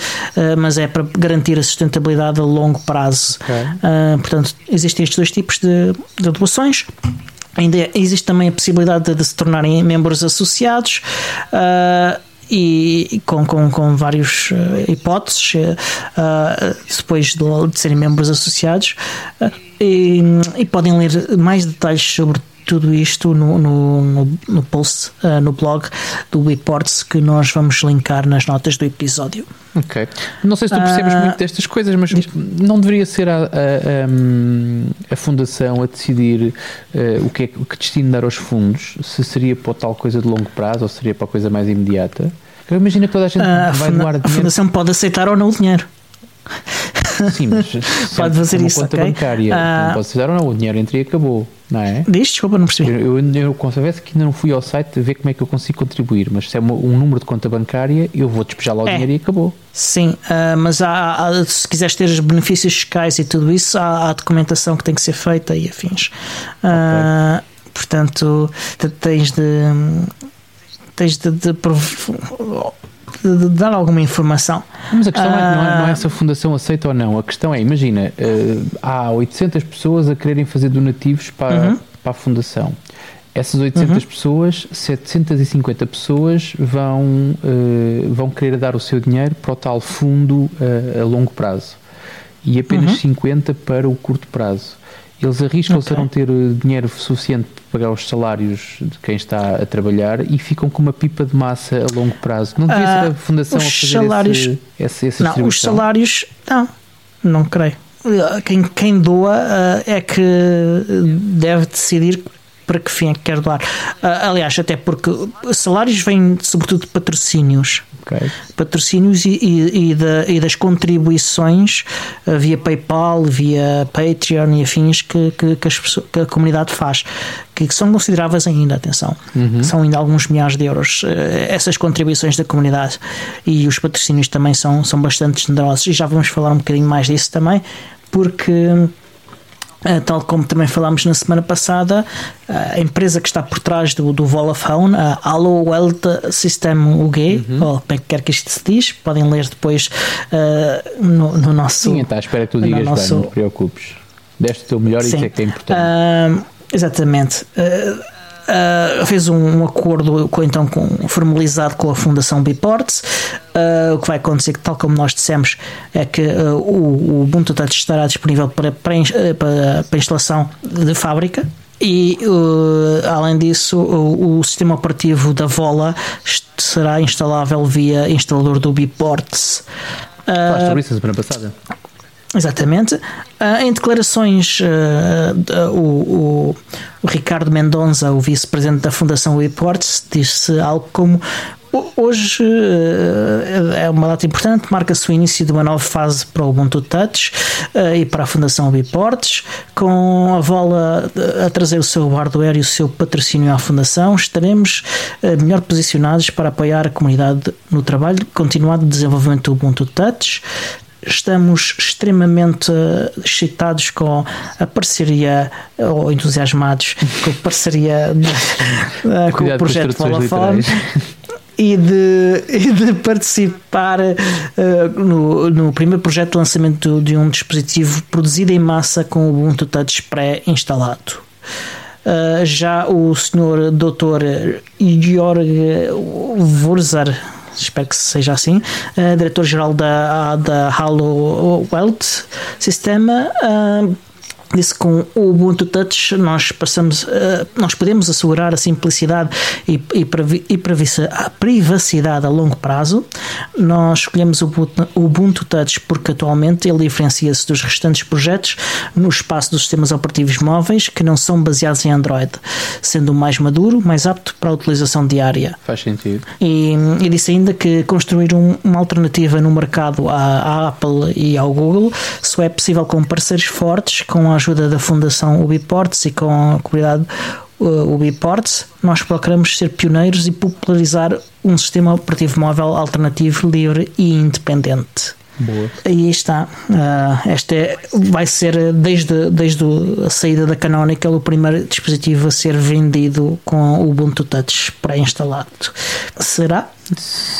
mas é para garantir a sustentabilidade a longo prazo. Okay. Uh, portanto, existem estes dois tipos de, de doações. Ainda existe também a possibilidade de, de se tornarem membros associados. E com, com, com várias hipóteses depois de, de, serem membros associados e, e podem ler mais detalhes sobre tudo isto no, no, no post, uh, no blog do Reports que nós vamos linkar nas notas do episódio. Ok. Não sei se tu percebes uh, muito destas coisas, mas não deveria ser a, a, a, a Fundação a decidir uh, o, que é, que destino dar aos fundos, se seria para tal coisa de longo prazo ou seria para a coisa mais imediata? Eu imagino que toda a gente vai doar dinheiro. A Fundação pode aceitar ou não o dinheiro. Sim, mas pode fazer isso. Conta okay? bancária, uh, não pode aceitar ou não, o dinheiro entra e acabou não é? Diz, desculpa, não percebi. Eu, eu, eu confesso que ainda não fui ao site ver como é que eu consigo contribuir, mas se é um número de conta bancária, eu vou despejar lá o é. dinheiro e acabou. Sim, uh, mas há, há, se quiseres ter os benefícios fiscais e tudo isso, há, há documentação que tem que ser feita e afins. Uh, okay. Portanto, tens de. tens de, de, de de, dar alguma informação. Mas a questão uh, é, não, é, não é se a fundação aceita ou não. A questão é, imagina, uh, há 800 pessoas a quererem fazer donativos para, uhum. para a fundação. Essas 800 uhum. pessoas, 750 pessoas vão, uh, vão querer dar o seu dinheiro para o tal fundo a longo prazo e apenas uhum. 50 para o curto prazo. Eles arriscam-se okay. a não ter dinheiro suficiente pagar os salários de quem está a trabalhar e ficam com uma pipa de massa a longo prazo. Não devia ser a ah, fundação a fazer salários, esse, essa Não, os salários, não, não creio. Quem, quem doa uh, é que deve decidir para que fim é que quer doar. Uh, aliás, até porque salários vêm sobretudo de patrocínios. Okay. Patrocínios e, e, e, da, e, das contribuições uh, via PayPal, via Patreon e afins que, que, que, as, que a comunidade faz, que são consideráveis ainda, atenção, uhum. são ainda alguns milhares de euros. Uh, essas contribuições da comunidade e os patrocínios também são, são bastante generosos e já vamos falar um bocadinho mais disso também, porque tal como também falámos na semana passada, uh, a empresa que está por trás do, do Vodafone, a Allo Wealth System UG, uhum. ou como é que quer que isto se diz, podem ler depois uh, no, no, nosso. Sim, está, espero que tu digas nosso... bem, não te preocupes. Deste o teu melhor Sim. e isso é que é importante. exatamente. Uh, fez um, um, acordo com, então com, formalizado com a Fundação Biports. Uh, o que vai acontecer, tal como nós dissemos, é que uh, o, o Ubuntu Touch estará disponível para, para, para, instalação de fábrica. E além disso, o, o, sistema operativo da Vola será instalável via instalador do Biports. Falaste sobre isso a semana passada. Exatamente. Uh, em declarações, uh, o, o, o, Ricardo Mendonça, o vice-presidente da Fundação Reports, disse algo como hoje é uma data importante, marca-se o início de uma nova fase para o Ubuntu Touch e para a Fundação Biportes, com a Vola a trazer o seu hardware e o seu patrocínio à Fundação, estaremos melhor posicionados para apoiar a comunidade no trabalho continuado de desenvolvimento do Ubuntu Touch, estamos extremamente excitados com a parceria, ou entusiasmados com a parceria de, com o projeto Vodafone. E de, e de participar uh, no, no primeiro projeto de lançamento de um dispositivo produzido em massa com o Ubuntu Touch pré-instalado. Uh, já o senhor Dr. Georg Wurzer espero que seja assim, uh, diretor-geral da, da Halo Wealth Sistema. Uh, disse que com o Ubuntu Touch nós passamos, uh, nós podemos assegurar a simplicidade e, e, a privacidade a longo prazo. Nós escolhemos o Ubuntu Touch porque atualmente ele diferencia-se dos restantes projetos no espaço dos sistemas operativos móveis que não são baseados em Android, sendo mais maduro, mais apto para a utilização diária. Faz sentido. E, e disse ainda que construir um, uma alternativa no mercado à, à Apple e ao Google só é possível com parceiros fortes, com a ajuda da Fundação Ubiports e com a comunidade uh, Ubiports, nós procuramos ser pioneiros e popularizar um sistema operativo móvel alternativo, livre e independente. Boa. Aí está. Uh, este é, vai ser, desde, desde a saída da Canonical, o primeiro dispositivo a ser vendido com o Ubuntu Touch pré-instalado. Será?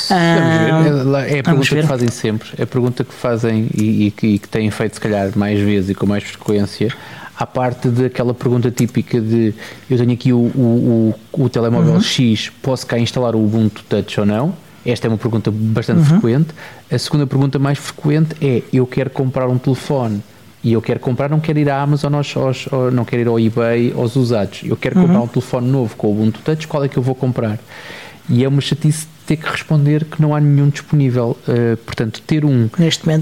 Vamos ver. É, é a pergunta que fazem sempre. É a pergunta que fazem e, e, que, e que têm feito, se calhar, mais vezes e com mais frequência à parte daquela pergunta típica de eu tenho aqui o, o, o, o telemóvel uhum. X, posso cá instalar o Ubuntu Touch ou não? Esta é uma pergunta bastante uhum. frequente. A segunda pergunta mais frequente é: eu quero comprar um telefone e eu quero comprar, não quero ir à Amazon, aos, aos, não quero ir ao eBay, aos usados. Eu quero uhum. comprar um telefone novo com o Ubuntu Touch, qual é que eu vou comprar? E é uma chatice ter que responder que não há nenhum disponível. Uh, portanto, ter um,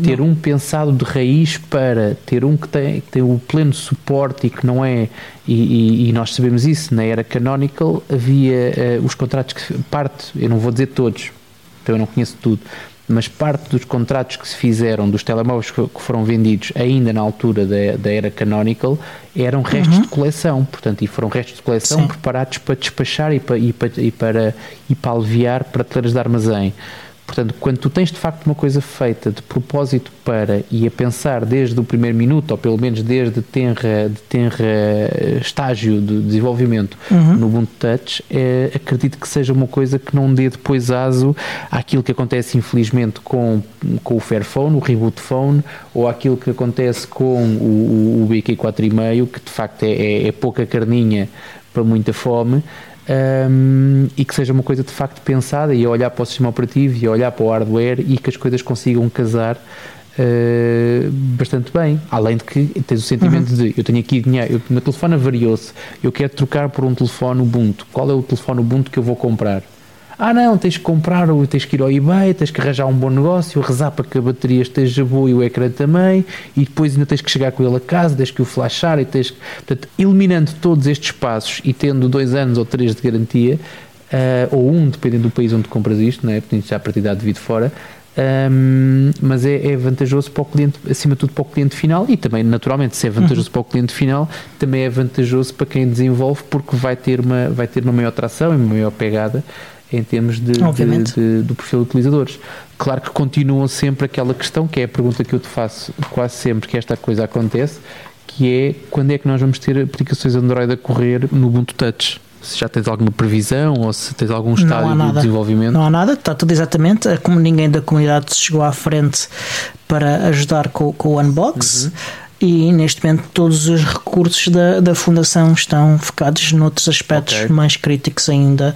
ter um pensado de raiz para ter um que tem, que tem o pleno suporte e que não é, e, e, e nós sabemos isso, na era Canonical havia uh, os contratos que parte, eu não vou dizer todos, então eu não conheço tudo, mas parte dos contratos que se fizeram dos telemóveis que, foram vendidos ainda na altura da, da era Canonical eram restos uhum. de coleção, portanto, e foram restos de coleção Sim. preparados para despachar e para, e para, e para, e para aliviar prateleiras de armazém. Portanto, quando tu tens de facto uma coisa feita de propósito para e a pensar desde o primeiro minuto, ou pelo menos desde tenra, de tenra estágio de desenvolvimento uhum. no Ubuntu Touch, é, acredito que seja uma coisa que não dê depois aso àquilo que acontece infelizmente com, com o Fairphone, o Reboot Phone, ou àquilo que acontece com o, o, o BQ 4.5, que de facto é, é, é pouca carninha para muita fome um, e que seja uma coisa de facto pensada e a olhar para o sistema operativo e a olhar para o hardware e que as coisas consigam casar uh, bastante bem. Além de que tens o sentimento uhum. de eu tenho aqui dinheiro, o meu telefone avariou-se, eu quero trocar por um telefone Ubuntu. Qual é o telefone Ubuntu que eu vou comprar? Ah, não, tens que comprar, tens que ir ao eBay, tens que arranjar um bom negócio, rezar para que a bateria esteja boa e o ecrã também, e depois ainda tens que chegar com ele a casa, tens que o flashar e tens que. Portanto, eliminando todos estes passos e tendo dois anos ou três de garantia, uh, ou um, dependendo do país onde compras isto, não é? Porque já a partir de vir de fora. Um, mas é, é, vantajoso para o cliente, acima de tudo para o cliente final e também, naturalmente, se é vantajoso uhum. para o cliente final, também é vantajoso para quem desenvolve porque vai ter uma, vai ter uma maior tração e uma maior pegada em termos de, de, de, do perfil de utilizadores. Claro que continuam sempre aquela questão, que é a pergunta que eu te faço quase sempre que esta coisa acontece, que é quando é que nós vamos ter aplicações Android a correr no Ubuntu Touch? Se já tens alguma previsão ou se tens algum estádio de desenvolvimento? Não há nada, está tudo exatamente como ninguém da comunidade chegou à frente para ajudar com, com o unbox. Uhum e neste momento todos os recursos da, da Fundação estão focados noutros aspectos okay. mais críticos ainda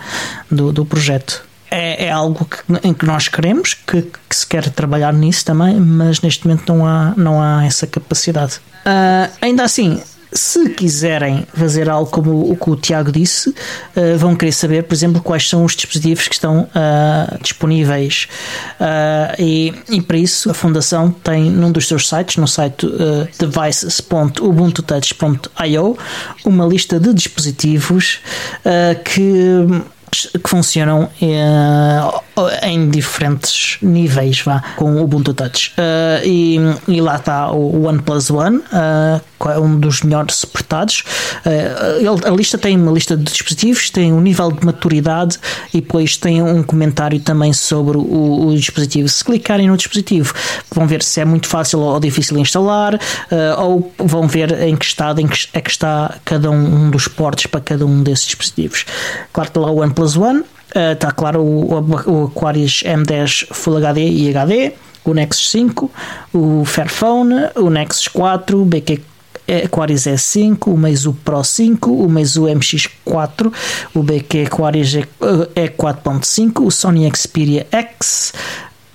do, do projeto. É, é algo que, em que nós queremos, que, que, se quer trabalhar nisso também, mas neste momento não há, não há essa capacidade. Uh, ainda assim, se quiserem fazer algo como o que o Tiago disse, uh, vão querer saber, por exemplo, quais são os dispositivos que estão uh, disponíveis. Uh, e, e, para isso, a Fundação tem num dos seus sites, no site devices.ubuntutouch.io, uma lista de dispositivos que que funcionam uh, em diferentes níveis vá, com o Ubuntu Touch. Uh, e, e, lá está o OnePlus One, uh, um dos melhores suportados. Uh, a lista tem uma lista de dispositivos, tem um nível de maturidade e depois tem um comentário também sobre o, o dispositivo. Se clicarem no dispositivo, vão ver se é muito fácil ou difícil instalar, ou vão ver em que estado em que é que está cada um dos portos para cada um desses dispositivos. Claro que lá o OnePlus One. Está uh, claro o, o, Aquarius M10 Full HD e HD, o Nexus 5, o Fairphone, o Nexus 4, o BQ Aquarius S5, o Meizu Pro 5, o Meizu MX4, o BQ Aquarius E4.5, o Sony Xperia X,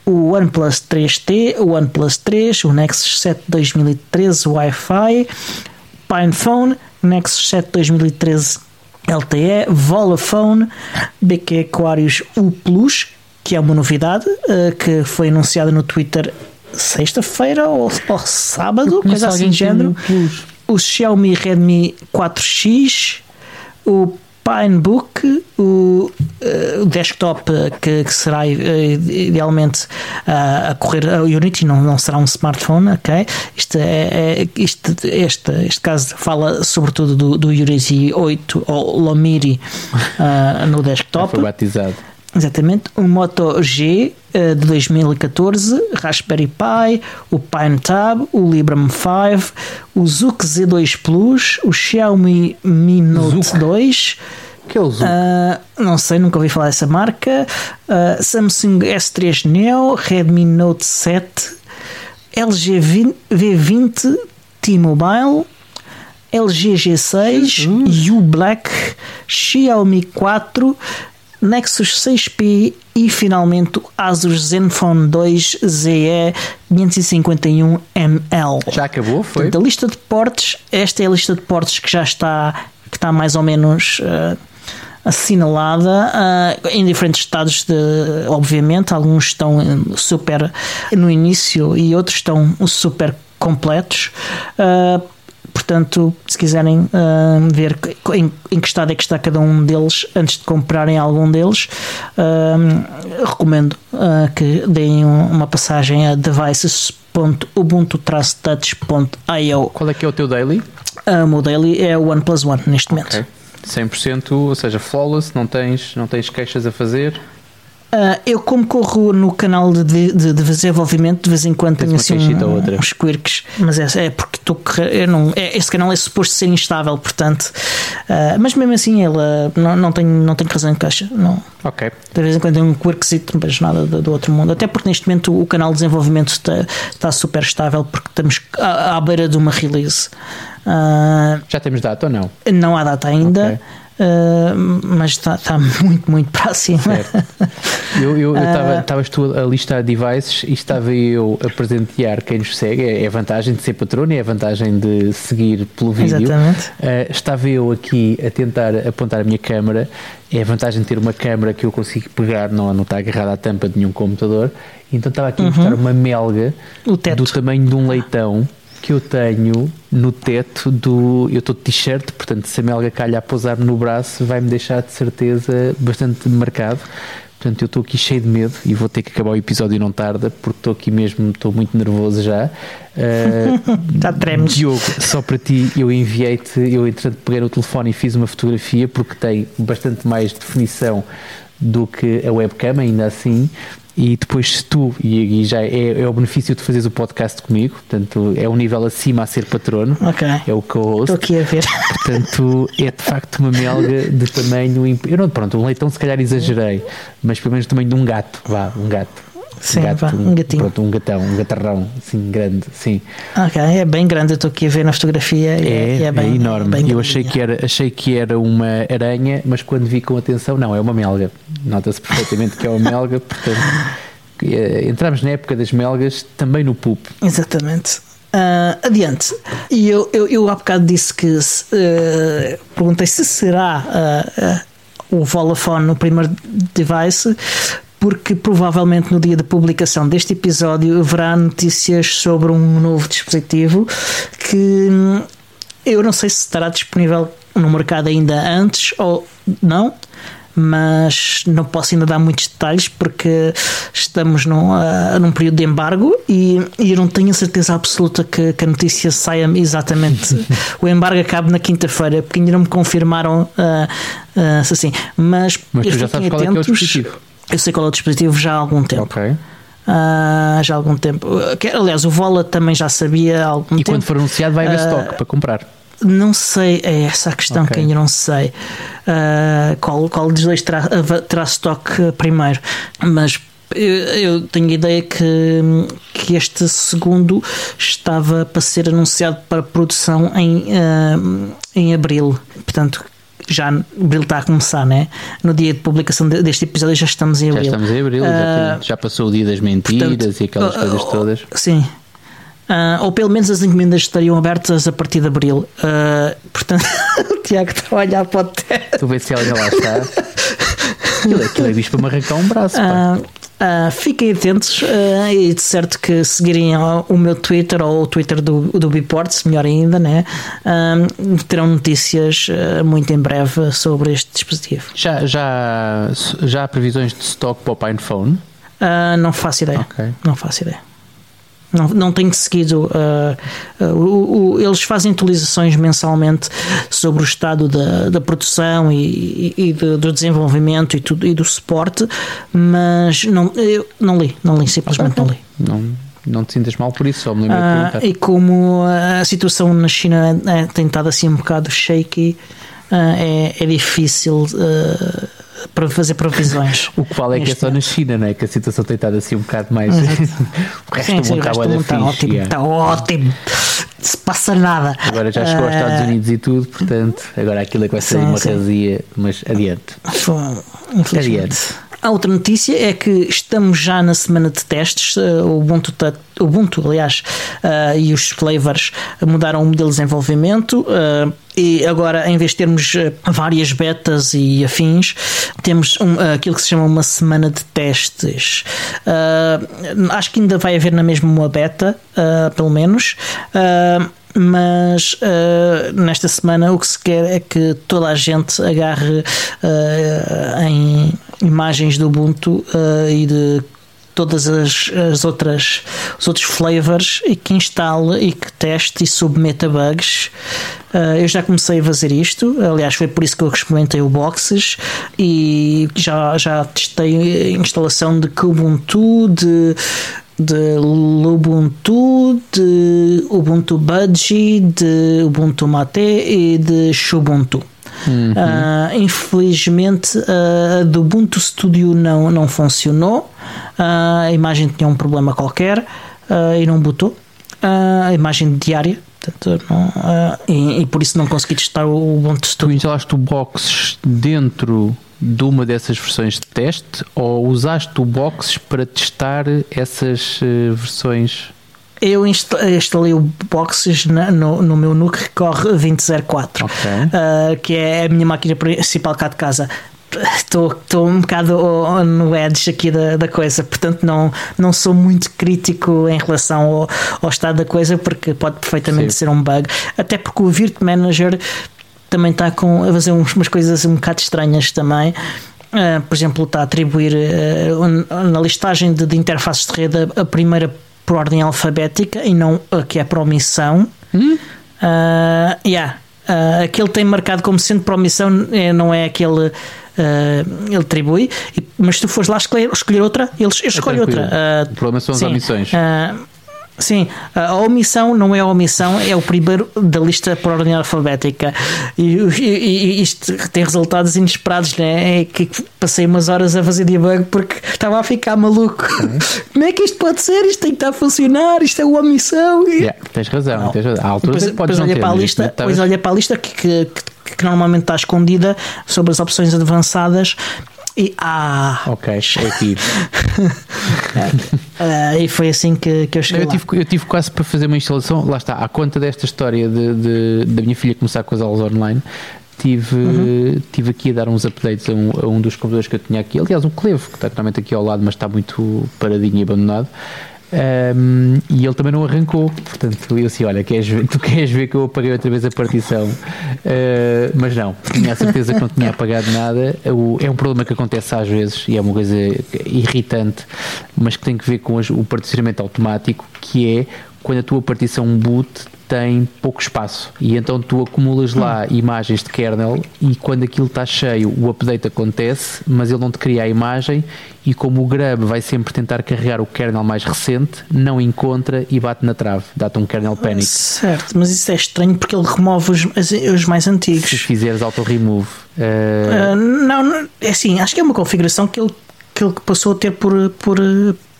o OnePlus 3T, o OnePlus 3, o Nexus 7 2013 Wi-Fi, PinePhone, Nexus 7 2013 LTE, Vodafone, BQ Aquarius U Plus, que é uma novidade uh, que foi anunciada no Twitter sexta-feira ou, ou, sábado, coisa assim de género. O Xiaomi Redmi 4X, o Pinebook, o, uh, o desktop que, que será uh, idealmente uh, a correr a Unity, não, não será um smartphone, ok? Isto é, é isto, este, este caso fala sobretudo do, do Unity 8 ou Lomiri no desktop. Foi batizado. Exatamente, o Moto G de 2014, Raspberry Pi, o Pine Tab, o Librem 5, o Zook Z2 Plus, o Xiaomi Mi Note Zook. 2. Que é o Zook? Uh, não sei, nunca ouvi falar dessa marca. Uh, Samsung S3 Neo, Redmi Note 7, LG V20 T-Mobile, LG G6, uhum. U Black, Xiaomi 4, Nexus 6P e finalmente o Asus Zenfone 2 ZE 551ml. Já acabou, foi? Portanto, a lista de portes, esta é a lista de portes que já está, que está mais ou menos uh, assinalada uh, em diferentes estados de, obviamente, alguns estão super no início e outros estão super completos. Uh, Portanto, se quiserem uh, ver em, em, que estado é que está cada um deles antes de comprarem algum deles, uh, recomendo uh, que deem uma passagem a devices.ubuntu-touch.io. Qual é que é o teu daily? o meu daily é o OnePlus One neste momento. Okay. 100%, ou seja, flawless, não tens, não tens queixas a fazer? Uh, eu, como corro no canal de, de, de desenvolvimento, de vez em quando tenho assim um, uns quirks, mas é, é porque estou não, é, esse canal é suposto ser instável, portanto, uh, mas mesmo assim ele uh, não, não, tem, não tem razão em caixa. Não. Ok. De vez em quando tem um quirkzito, mas nada do, do, outro mundo. Até porque neste momento o, canal de desenvolvimento está, está super estável porque estamos à, à beira de uma release. Já temos data ou não? Não há data ainda. Okay. Uh, mas está, está muito, muito para cima. Eu estavas uh, tu a listar devices e estava eu a presentear quem nos segue. É, é a vantagem de ser patrono, é a vantagem de seguir pelo vídeo. Exatamente. Uh, estava eu aqui a tentar apontar a minha câmera. É a vantagem de ter uma câmera que eu consigo pegar, não, não está agarrada à tampa de nenhum computador. Então estava aqui a mostrar uhum. uma melga do tamanho de um leitão que eu tenho no teto do. Eu estou de t-shirt, portanto, se a melga calha a pousar-me no braço, vai-me deixar de certeza bastante marcado. Portanto, eu estou aqui cheio de medo e vou ter que acabar o episódio não tarda, porque estou aqui mesmo, estou muito nervoso já. Uh, já tremes. Diogo, só para ti, eu enviei-te, eu entretanto peguei no telefone e fiz uma fotografia, porque tem bastante mais definição do que a webcam, ainda assim, e depois se tu, e, e já é, é, o benefício de fazeres o podcast comigo, portanto é um nível acima a ser patrono, okay. é o que eu ouço. Estou aqui a ver. Portanto, é de facto uma melga de tamanho. Eu não, pronto, um leitão se calhar exagerei, mas pelo menos do tamanho de um gato, vá, um gato. Sim, um, gato, um gatinho. Pronto, um gatão, um gatarrão, assim, grande, sim. Ok, é bem grande, eu estou aqui a ver na fotografia. É, é, é, bem, é enorme. Bem eu achei que, era, achei que era uma aranha, mas quando vi com atenção, não, é uma melga. Nota-se perfeitamente que é uma melga, portanto. Eh, entramos na época das melgas também no PUP. Exatamente. Uh, adiante. E eu, eu, eu há bocado disse que uh, perguntei se será uh, o Vodafone o primeiro device, porque provavelmente no dia da publicação deste episódio haverá notícias sobre um novo dispositivo que hum, eu não sei se estará disponível no mercado ainda antes ou não, mas não posso ainda dar muitos detalhes porque estamos num, uh, num período de embargo e, e eu não tenho a certeza absoluta que, que a notícia saia exatamente. o embargo acaba na quinta-feira, porque ainda não me confirmaram uh, uh, assim. Mas, mas tu já sabes qual atentos, é, é o dispositivo? Eu sei qual é o dispositivo já há algum tempo. Ok. Uh, já há algum tempo. Aliás, o Vola também já sabia há algum e tempo. E quando for anunciado vai haver uh, stock para comprar? Não sei, é essa a questão okay. que ainda não sei. Uh, qual, qual dos dois terá, terá stock primeiro? Mas eu tenho a ideia que, que este segundo estava para ser anunciado para produção em, uh, em abril. Portanto, já abril está a começar, né? No dia de publicação deste episódio já estamos em abril. Já estamos em abril, uh, já passou o dia das mentiras portanto, e aquelas uh, coisas todas. Sim. Uh, ou pelo menos as encomendas estariam abertas a partir de abril. portanto, o Tiago está a olhar para o teto. Tu vês se ela lá está. Aquilo, aquilo é visto para me arrancar um braço. Uh, fiquem atentos uh, e de certo que seguirem o meu Twitter ou o Twitter do, do Biports, melhor ainda, né? Uh, terão notícias muito em breve sobre este dispositivo. Já, já, já há previsões de stock para o PinePhone? não faço ideia. Okay. Não faço ideia. Não, não tenho seguido. Uh, uh, o, o, eles fazem atualizações mensalmente sobre o estado da, da produção e, e, e do desenvolvimento e, tudo, e do suporte, mas não, eu não li, não li, simplesmente não li. Não, não te sintas mal por isso, só me lembro uh, E como a situação na China é, tem estado assim um bocado shaky, é, é difícil para fazer provisões. o que vale é que é só na China, não é? Que a situação tem estado assim um bocado mais. o resto sim, do mundo está, mundo está ótimo. Yeah. Está ótimo. Se passa nada. Agora já chegou aos Estados ah, Unidos e tudo, portanto, agora aquilo é que vai ser sim, uma razia, mas adiante. Adiante. A outra notícia é que estamos já na semana de testes. Uh, o Ubuntu, Ubuntu aliás, uh, e os flavors mudaram o modelo de desenvolvimento. Uh, e agora, em vez de termos várias betas e afins, temos um, aquilo que se chama uma semana de testes. acho que ainda vai haver na mesma uma beta, pelo menos mas uh, nesta semana o que se quer é que toda a gente agarre uh, em imagens do Ubuntu uh, e de todas as, as, outras os outros flavors e que instale e que teste e submeta bugs. Uh, eu já comecei a fazer isto. Aliás foi por isso que eu experimentei o Boxes. E já, já testei instalação de Kubuntu de de Ubuntu, de Ubuntu Budgie, de Ubuntu Mate e de Xubuntu. Uhum. Uh, infelizmente a uh, do Ubuntu Studio não, não funcionou. Uh, a imagem tinha um problema qualquer e não botou. a imagem diária. Portanto, não, e, e, por isso não consegui testar o Ubuntu Studio. Tu instalaste o Box dentro de uma dessas versões de teste ou usaste o Box para testar essas uh, versões? Eu instalei o Boxes no, no meu NUC Recorre 2004, okay. uh, que é a minha máquina principal cá de casa. Estou um bocado no edge aqui da, da coisa, portanto não, não sou muito crítico em relação ao, ao estado da coisa, porque pode perfeitamente Sim. ser um bug. Até porque o Virt Manager também está com, a fazer umas coisas um bocado estranhas também. Uh, por exemplo, está a atribuir uh, na listagem de, de, interfaces de rede a, a, primeira por ordem alfabética e não a que é por omissão. Hum? Uh, yeah. Uh, aquele tem marcado como sendo por omissão, é, não é aquele. Uh, ele atribui, mas se tu fores lá escolher, escolher outra, ele, ele escolhe é outra. Uh, o problema são as omissões. Uh, Sim, a omissão não é a omissão, é o primeiro da lista por ordem alfabética. E, e, e isto tem resultados inesperados, né? É que passei umas horas a fazer debug porque estava a ficar maluco. Como é que isto pode ser? Isto tem que estar a funcionar, isto é uma omissão. Yeah, tens razão, tens razão. À altura depois, depois olha para a lista, depois olha para a lista que, que, que, que normalmente está escondida sobre as opções avançadas e ah! Ok, é aqui. uh, e foi assim que, que eu cheguei. Eu tive, eu tive, quase para fazer uma instalação, lá está, à conta desta história de, de da minha filha começar com as aulas online. Tive, uhum. tive aqui a dar uns updates a um, a um dos computadores que eu tinha aqui. Aliás, um Clevo, que está realmente aqui ao lado, mas está muito paradinho e abandonado. Um, e ele também não arrancou, portanto eu assim, olha, queres ver, tu queres ver que eu apaguei outra vez a partição? Uh, mas não, tinha a certeza que não tinha apagado nada. O, é um problema que acontece às vezes e é uma coisa irritante, mas que tem que ver com o particionamento automático, que é quando a tua partição boot tem pouco espaço e então tu acumulas lá hum. imagens de kernel e quando aquilo está cheio o update acontece, mas ele não te cria a imagem e como o Grub vai sempre tentar carregar o kernel mais recente, não encontra e bate na trave, dá-te um kernel panic. Certo, mas isso é estranho porque ele remove os, os mais antigos. Se fizeres auto-remove. Uh... Uh, não, não, é assim, acho que é uma configuração que ele, que ele passou a ter por, por,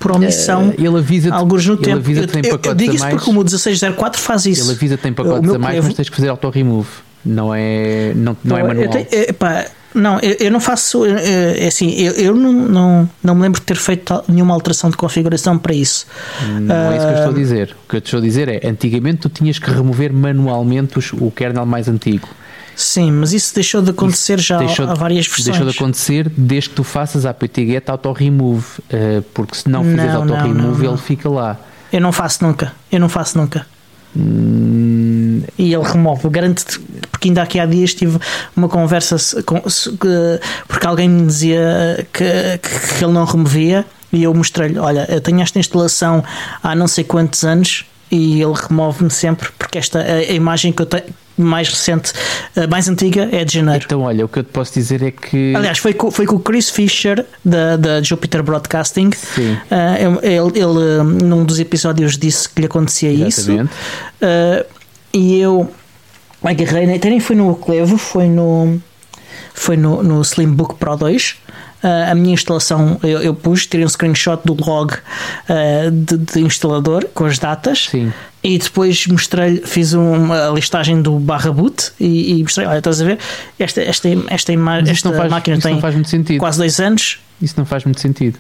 por omissão. Uh, ele avisa alguns no tempo. Avisa eu, eu, eu digo isso porque o 1604 faz isso. Ele avisa que tem pacotes a mais, mas tens que fazer auto-remove. Não é, não, não, é manual. Tenho, epá, não, eu, eu, não faço. É assim, eu, eu não, não, não me lembro de ter feito nenhuma alteração de configuração para isso. Não uh, é isso que eu estou a ah, dizer. O que eu te estou a dizer é: antigamente tu tinhas que remover manualmente os, o kernel mais antigo. Sim, mas isso deixou de acontecer isso já deixou, há várias versões. Deixou de acontecer desde que tu faças a apt-get auto-remove, uh, porque se não fizeres auto-remove ele fica lá. Eu não faço nunca, eu não faço nunca. Hum... E ele remove, garanto-te, porque ainda aqui há dias tive uma conversa com, porque alguém me dizia que, que ele não removia e eu mostrei-lhe: Olha, eu tenho esta instalação há não sei quantos anos e ele remove-me sempre porque esta a, a imagem que eu tenho mais recente, mais antiga, é de janeiro. Então, olha, o que eu te posso dizer é que. Aliás, foi com, foi com o Chris Fisher da, da Jupiter Broadcasting. Sim. Uh, ele, ele, num dos episódios, disse que lhe acontecia Exatamente. isso. Uh, e eu agarrei, até nem foi no Clevo, foi no, foi no, no Slimbook Pro 2. Uh, a minha instalação eu, eu, pus, tirei um screenshot do log uh, de, de, instalador com as datas Sim. e depois mostrei fiz uma listagem do barra boot e, e mostrei, olha, estás a ver? Esta, esta, esta, ima esta faz, máquina tem quase dois anos. Isso não faz muito sentido.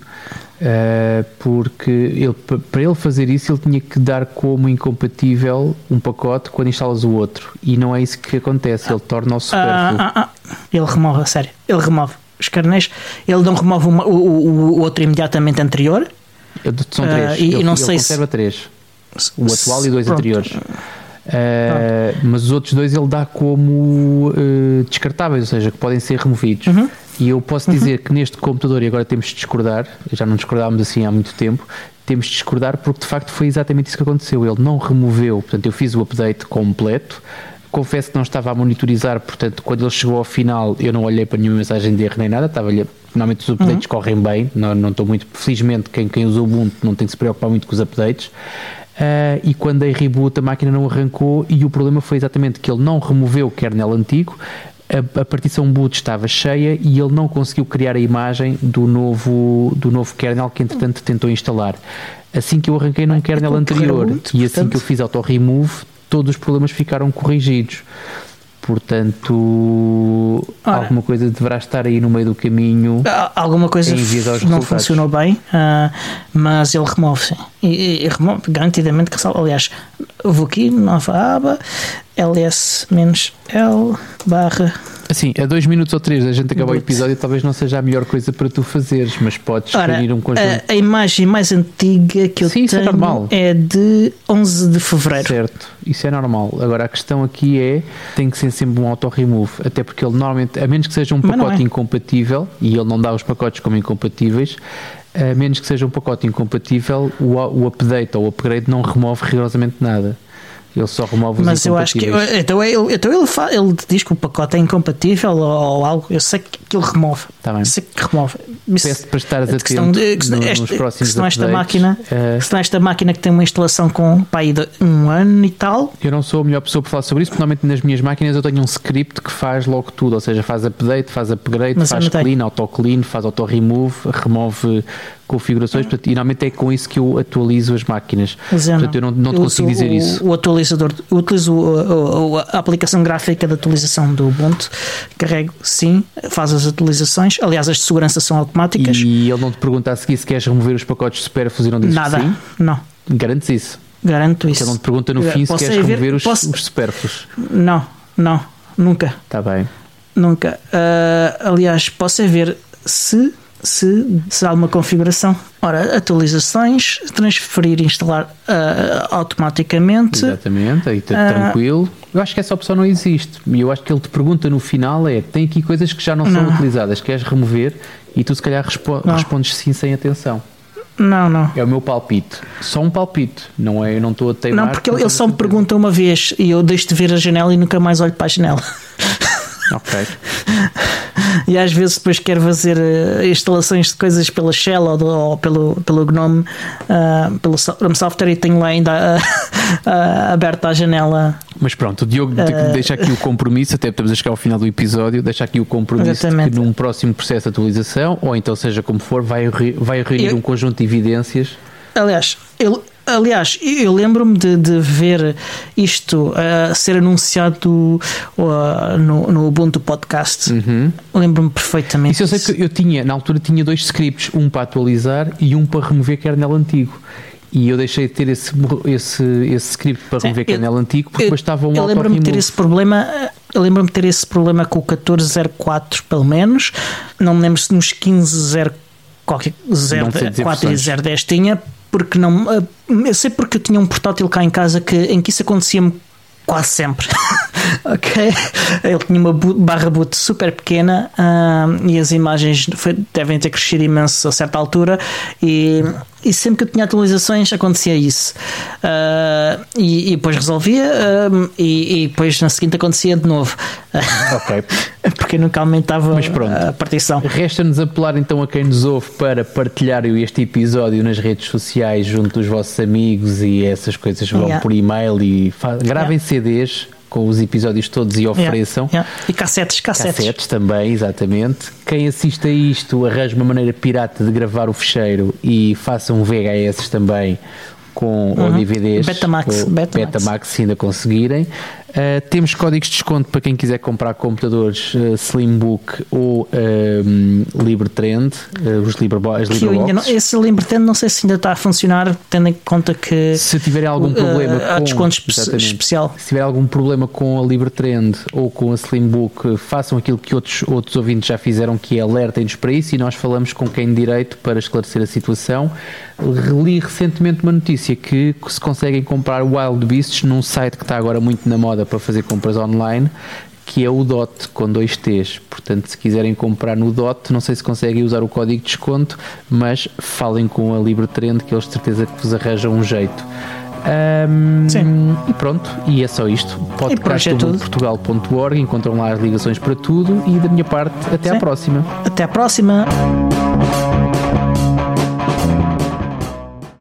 Uh, porque ele, para ele fazer isso ele tinha que dar como incompatível um pacote quando instalas o outro e não é isso que acontece, ele torna-o supérfluo. Ah, ah, ah. Ele remove, a sério, ele remove os carnês, ele não remove uma, o, o, o, outro imediatamente anterior. São três. Uh, e, ele, não ele sei conserva se... três. O atual e dois Pronto. anteriores. Uh, mas os outros dois ele dá como uh, descartáveis, ou seja, que podem ser removidos. Uhum. E eu posso dizer uhum. que neste computador, e agora temos de discordar, já não discordámos assim há muito tempo, temos de discordar porque de facto foi exatamente isso que aconteceu. Ele não removeu, portanto, eu fiz o update completo, confesso que não estava a monitorizar, portanto, quando ele chegou ao final, eu não olhei para nenhuma mensagem de erro nem nada, estava ali, normalmente os updates uhum. correm bem, não, não estou muito, felizmente, quem, quem usa o Ubuntu não tem que se preocupar muito com os updates. Uh, e quando dei reboot a máquina não arrancou e o problema foi exatamente que ele não removeu o kernel antigo, a, a, partição boot estava cheia e ele não conseguiu criar a imagem do novo, do novo kernel que entretanto tentou instalar. Assim que eu arranquei num kernel anterior e assim que eu fiz auto-remove, todos os problemas ficaram corrigidos. Portanto, Ora, alguma coisa deverá estar aí no meio do caminho. Alguma coisa não funcionou bem, uh, mas ele remove, sim. E, e remove, garantidamente que Aliás, vou aqui, nova aba, ls-l barra Assim, a dois minutos ou três a gente acabou o episódio, talvez não seja a melhor coisa para tu fazeres, mas podes Ora, um conjunto. A, a, imagem mais antiga que eu Sim, tenho é, é de 11 de fevereiro. Certo, isso é normal. Agora a questão aqui é: tem que ser sempre um auto-remove, até porque ele normalmente, a menos que seja um pacote é. incompatível, e ele não dá os pacotes como incompatíveis, a menos que seja um pacote incompatível, o, o update ou o upgrade não remove rigorosamente nada. Ele só remove os Mas eu acho que. Então, ele, então ele, fa, ele diz que o pacote é incompatível ou, ou algo. Eu sei que ele remove. Tá bem. Sei que remove. Peço para estares atento questão de, questão, no, nos próximos questão esta máquina, uh, questão esta máquina que tem uma instalação com pai de um ano e tal. Eu não sou a melhor pessoa para falar sobre isso, porque normalmente nas minhas máquinas eu tenho um script que faz logo tudo, ou seja, faz update, faz upgrade, Mas faz clean, auto-clean, faz auto-remove, remove configurações, portanto, e normalmente é com isso que eu atualizo as máquinas. Eu portanto, não, eu não, não te consigo dizer o, isso. O atualizador, eu utilizo a, a, a, aplicação gráfica de atualização do Ubuntu, carrego sim, faz as atualizações, aliás, as de segurança são automáticas. E ele não te pergunta a seguir se queres remover os pacotes de superfluos e não dizes Nada, sim? não. Garantes isso? Garanto isso. Ele não te pergunta no fim se queres remover os, posso... os supérfluos? Não, não, nunca. Está bem. Nunca. Uh, aliás, posso é ver se se, se há uma configuração. Ora, atualizações, transferir e instalar uh, automaticamente. Exatamente, aí está uh, tranquilo. Eu acho que essa opção não existe. E eu acho que ele te pergunta no final: é tem aqui coisas que já não, não. são utilizadas, queres remover? E tu, se calhar, respo não. respondes sim sem atenção. Não, não. É o meu palpite. Só um palpite. Não é, eu não estou a teimar. Não, porque ele, ele só me pergunta uma vez e eu deixo de ver a janela e nunca mais olho para a janela. Ok. e às vezes depois quero fazer uh, instalações de coisas pela Shell ou, do, ou pelo, pelo GNOME, uh, pelo software e tenho lá ainda uh, aberta a janela. Mas pronto, o Diogo deixa aqui o compromisso, até estamos a chegar ao final do episódio, deixa aqui o compromisso de que num próximo processo de atualização, ou então seja como for, vai, vai reunir eu, um conjunto de evidências. Aliás, ele Aliás, eu lembro-me de, de, ver isto uh, ser anunciado uh, no, no Ubuntu Podcast. Uhum. Lembro-me perfeitamente. Isso eu sei que eu tinha, na altura tinha dois scripts, um para atualizar e um para remover kernel antigo. E eu deixei de ter esse, esse, esse script para Sim, remover kernel antigo porque eu, depois estava um Eu lembro-me de ter esse problema. Eu lembro-me de ter esse problema com o 1404, pelo menos. Não me lembro se nos 1504 qualquer 04 e 010 tinha, porque não. Eh, eu sei porque eu tinha um portátil cá em casa que, em que isso acontecia-me quase sempre. ok? Ele tinha uma barra boot super pequena uh, e as imagens foi, devem ter crescido imenso a certa altura e e sempre que eu tinha atualizações acontecia isso. Uh, e, e, depois resolvia uh, e, e, depois na seguinte acontecia de novo. Ok. Porque nunca aumentava a partição. Resta-nos apelar então a quem nos ouve para partilhar este episódio nas redes sociais junto dos vossos amigos e essas coisas vão yeah. por e-mail e gravem yeah. CDs com os episódios todos e ofereçam. Yeah, yeah. E cassetes, cassetes. Cassetes também, exatamente. Quem assista a isto arranja uma maneira pirata de gravar o fecheiro e faça um VHS também com uhum. ou DVDs. Betamax, ou Betamax. Betamax se ainda conseguirem. Uh, temos códigos de desconto para quem quiser comprar computadores uh, Slimbook ou uh, LibreTrend, uh, os Libre, as LibreBox. Não, esse LibreTrend não sei se ainda está a funcionar, tendo em conta que se tiver algum problema com, desconto especial. Se tiver algum problema com a LibreTrend ou com a Slimbook, façam aquilo que outros, outros ouvintes já fizeram, que é alertem-nos para isso e nós falamos com quem de direito para esclarecer a situação. Reli recentemente uma notícia que se conseguem comprar Wild Beasts num site que está agora muito na moda para fazer compras online, que é o DOT com dois T's. Portanto, se quiserem comprar no DOT, não sei se conseguem usar o código de desconto, mas falem com a Libre Trend que eles de certeza que vos arranjam um jeito. Um, Sim. E pronto, e é só isto. Podcastportugal.org, encontram lá as ligações para tudo e da minha parte, até Sim. à próxima. Até à próxima.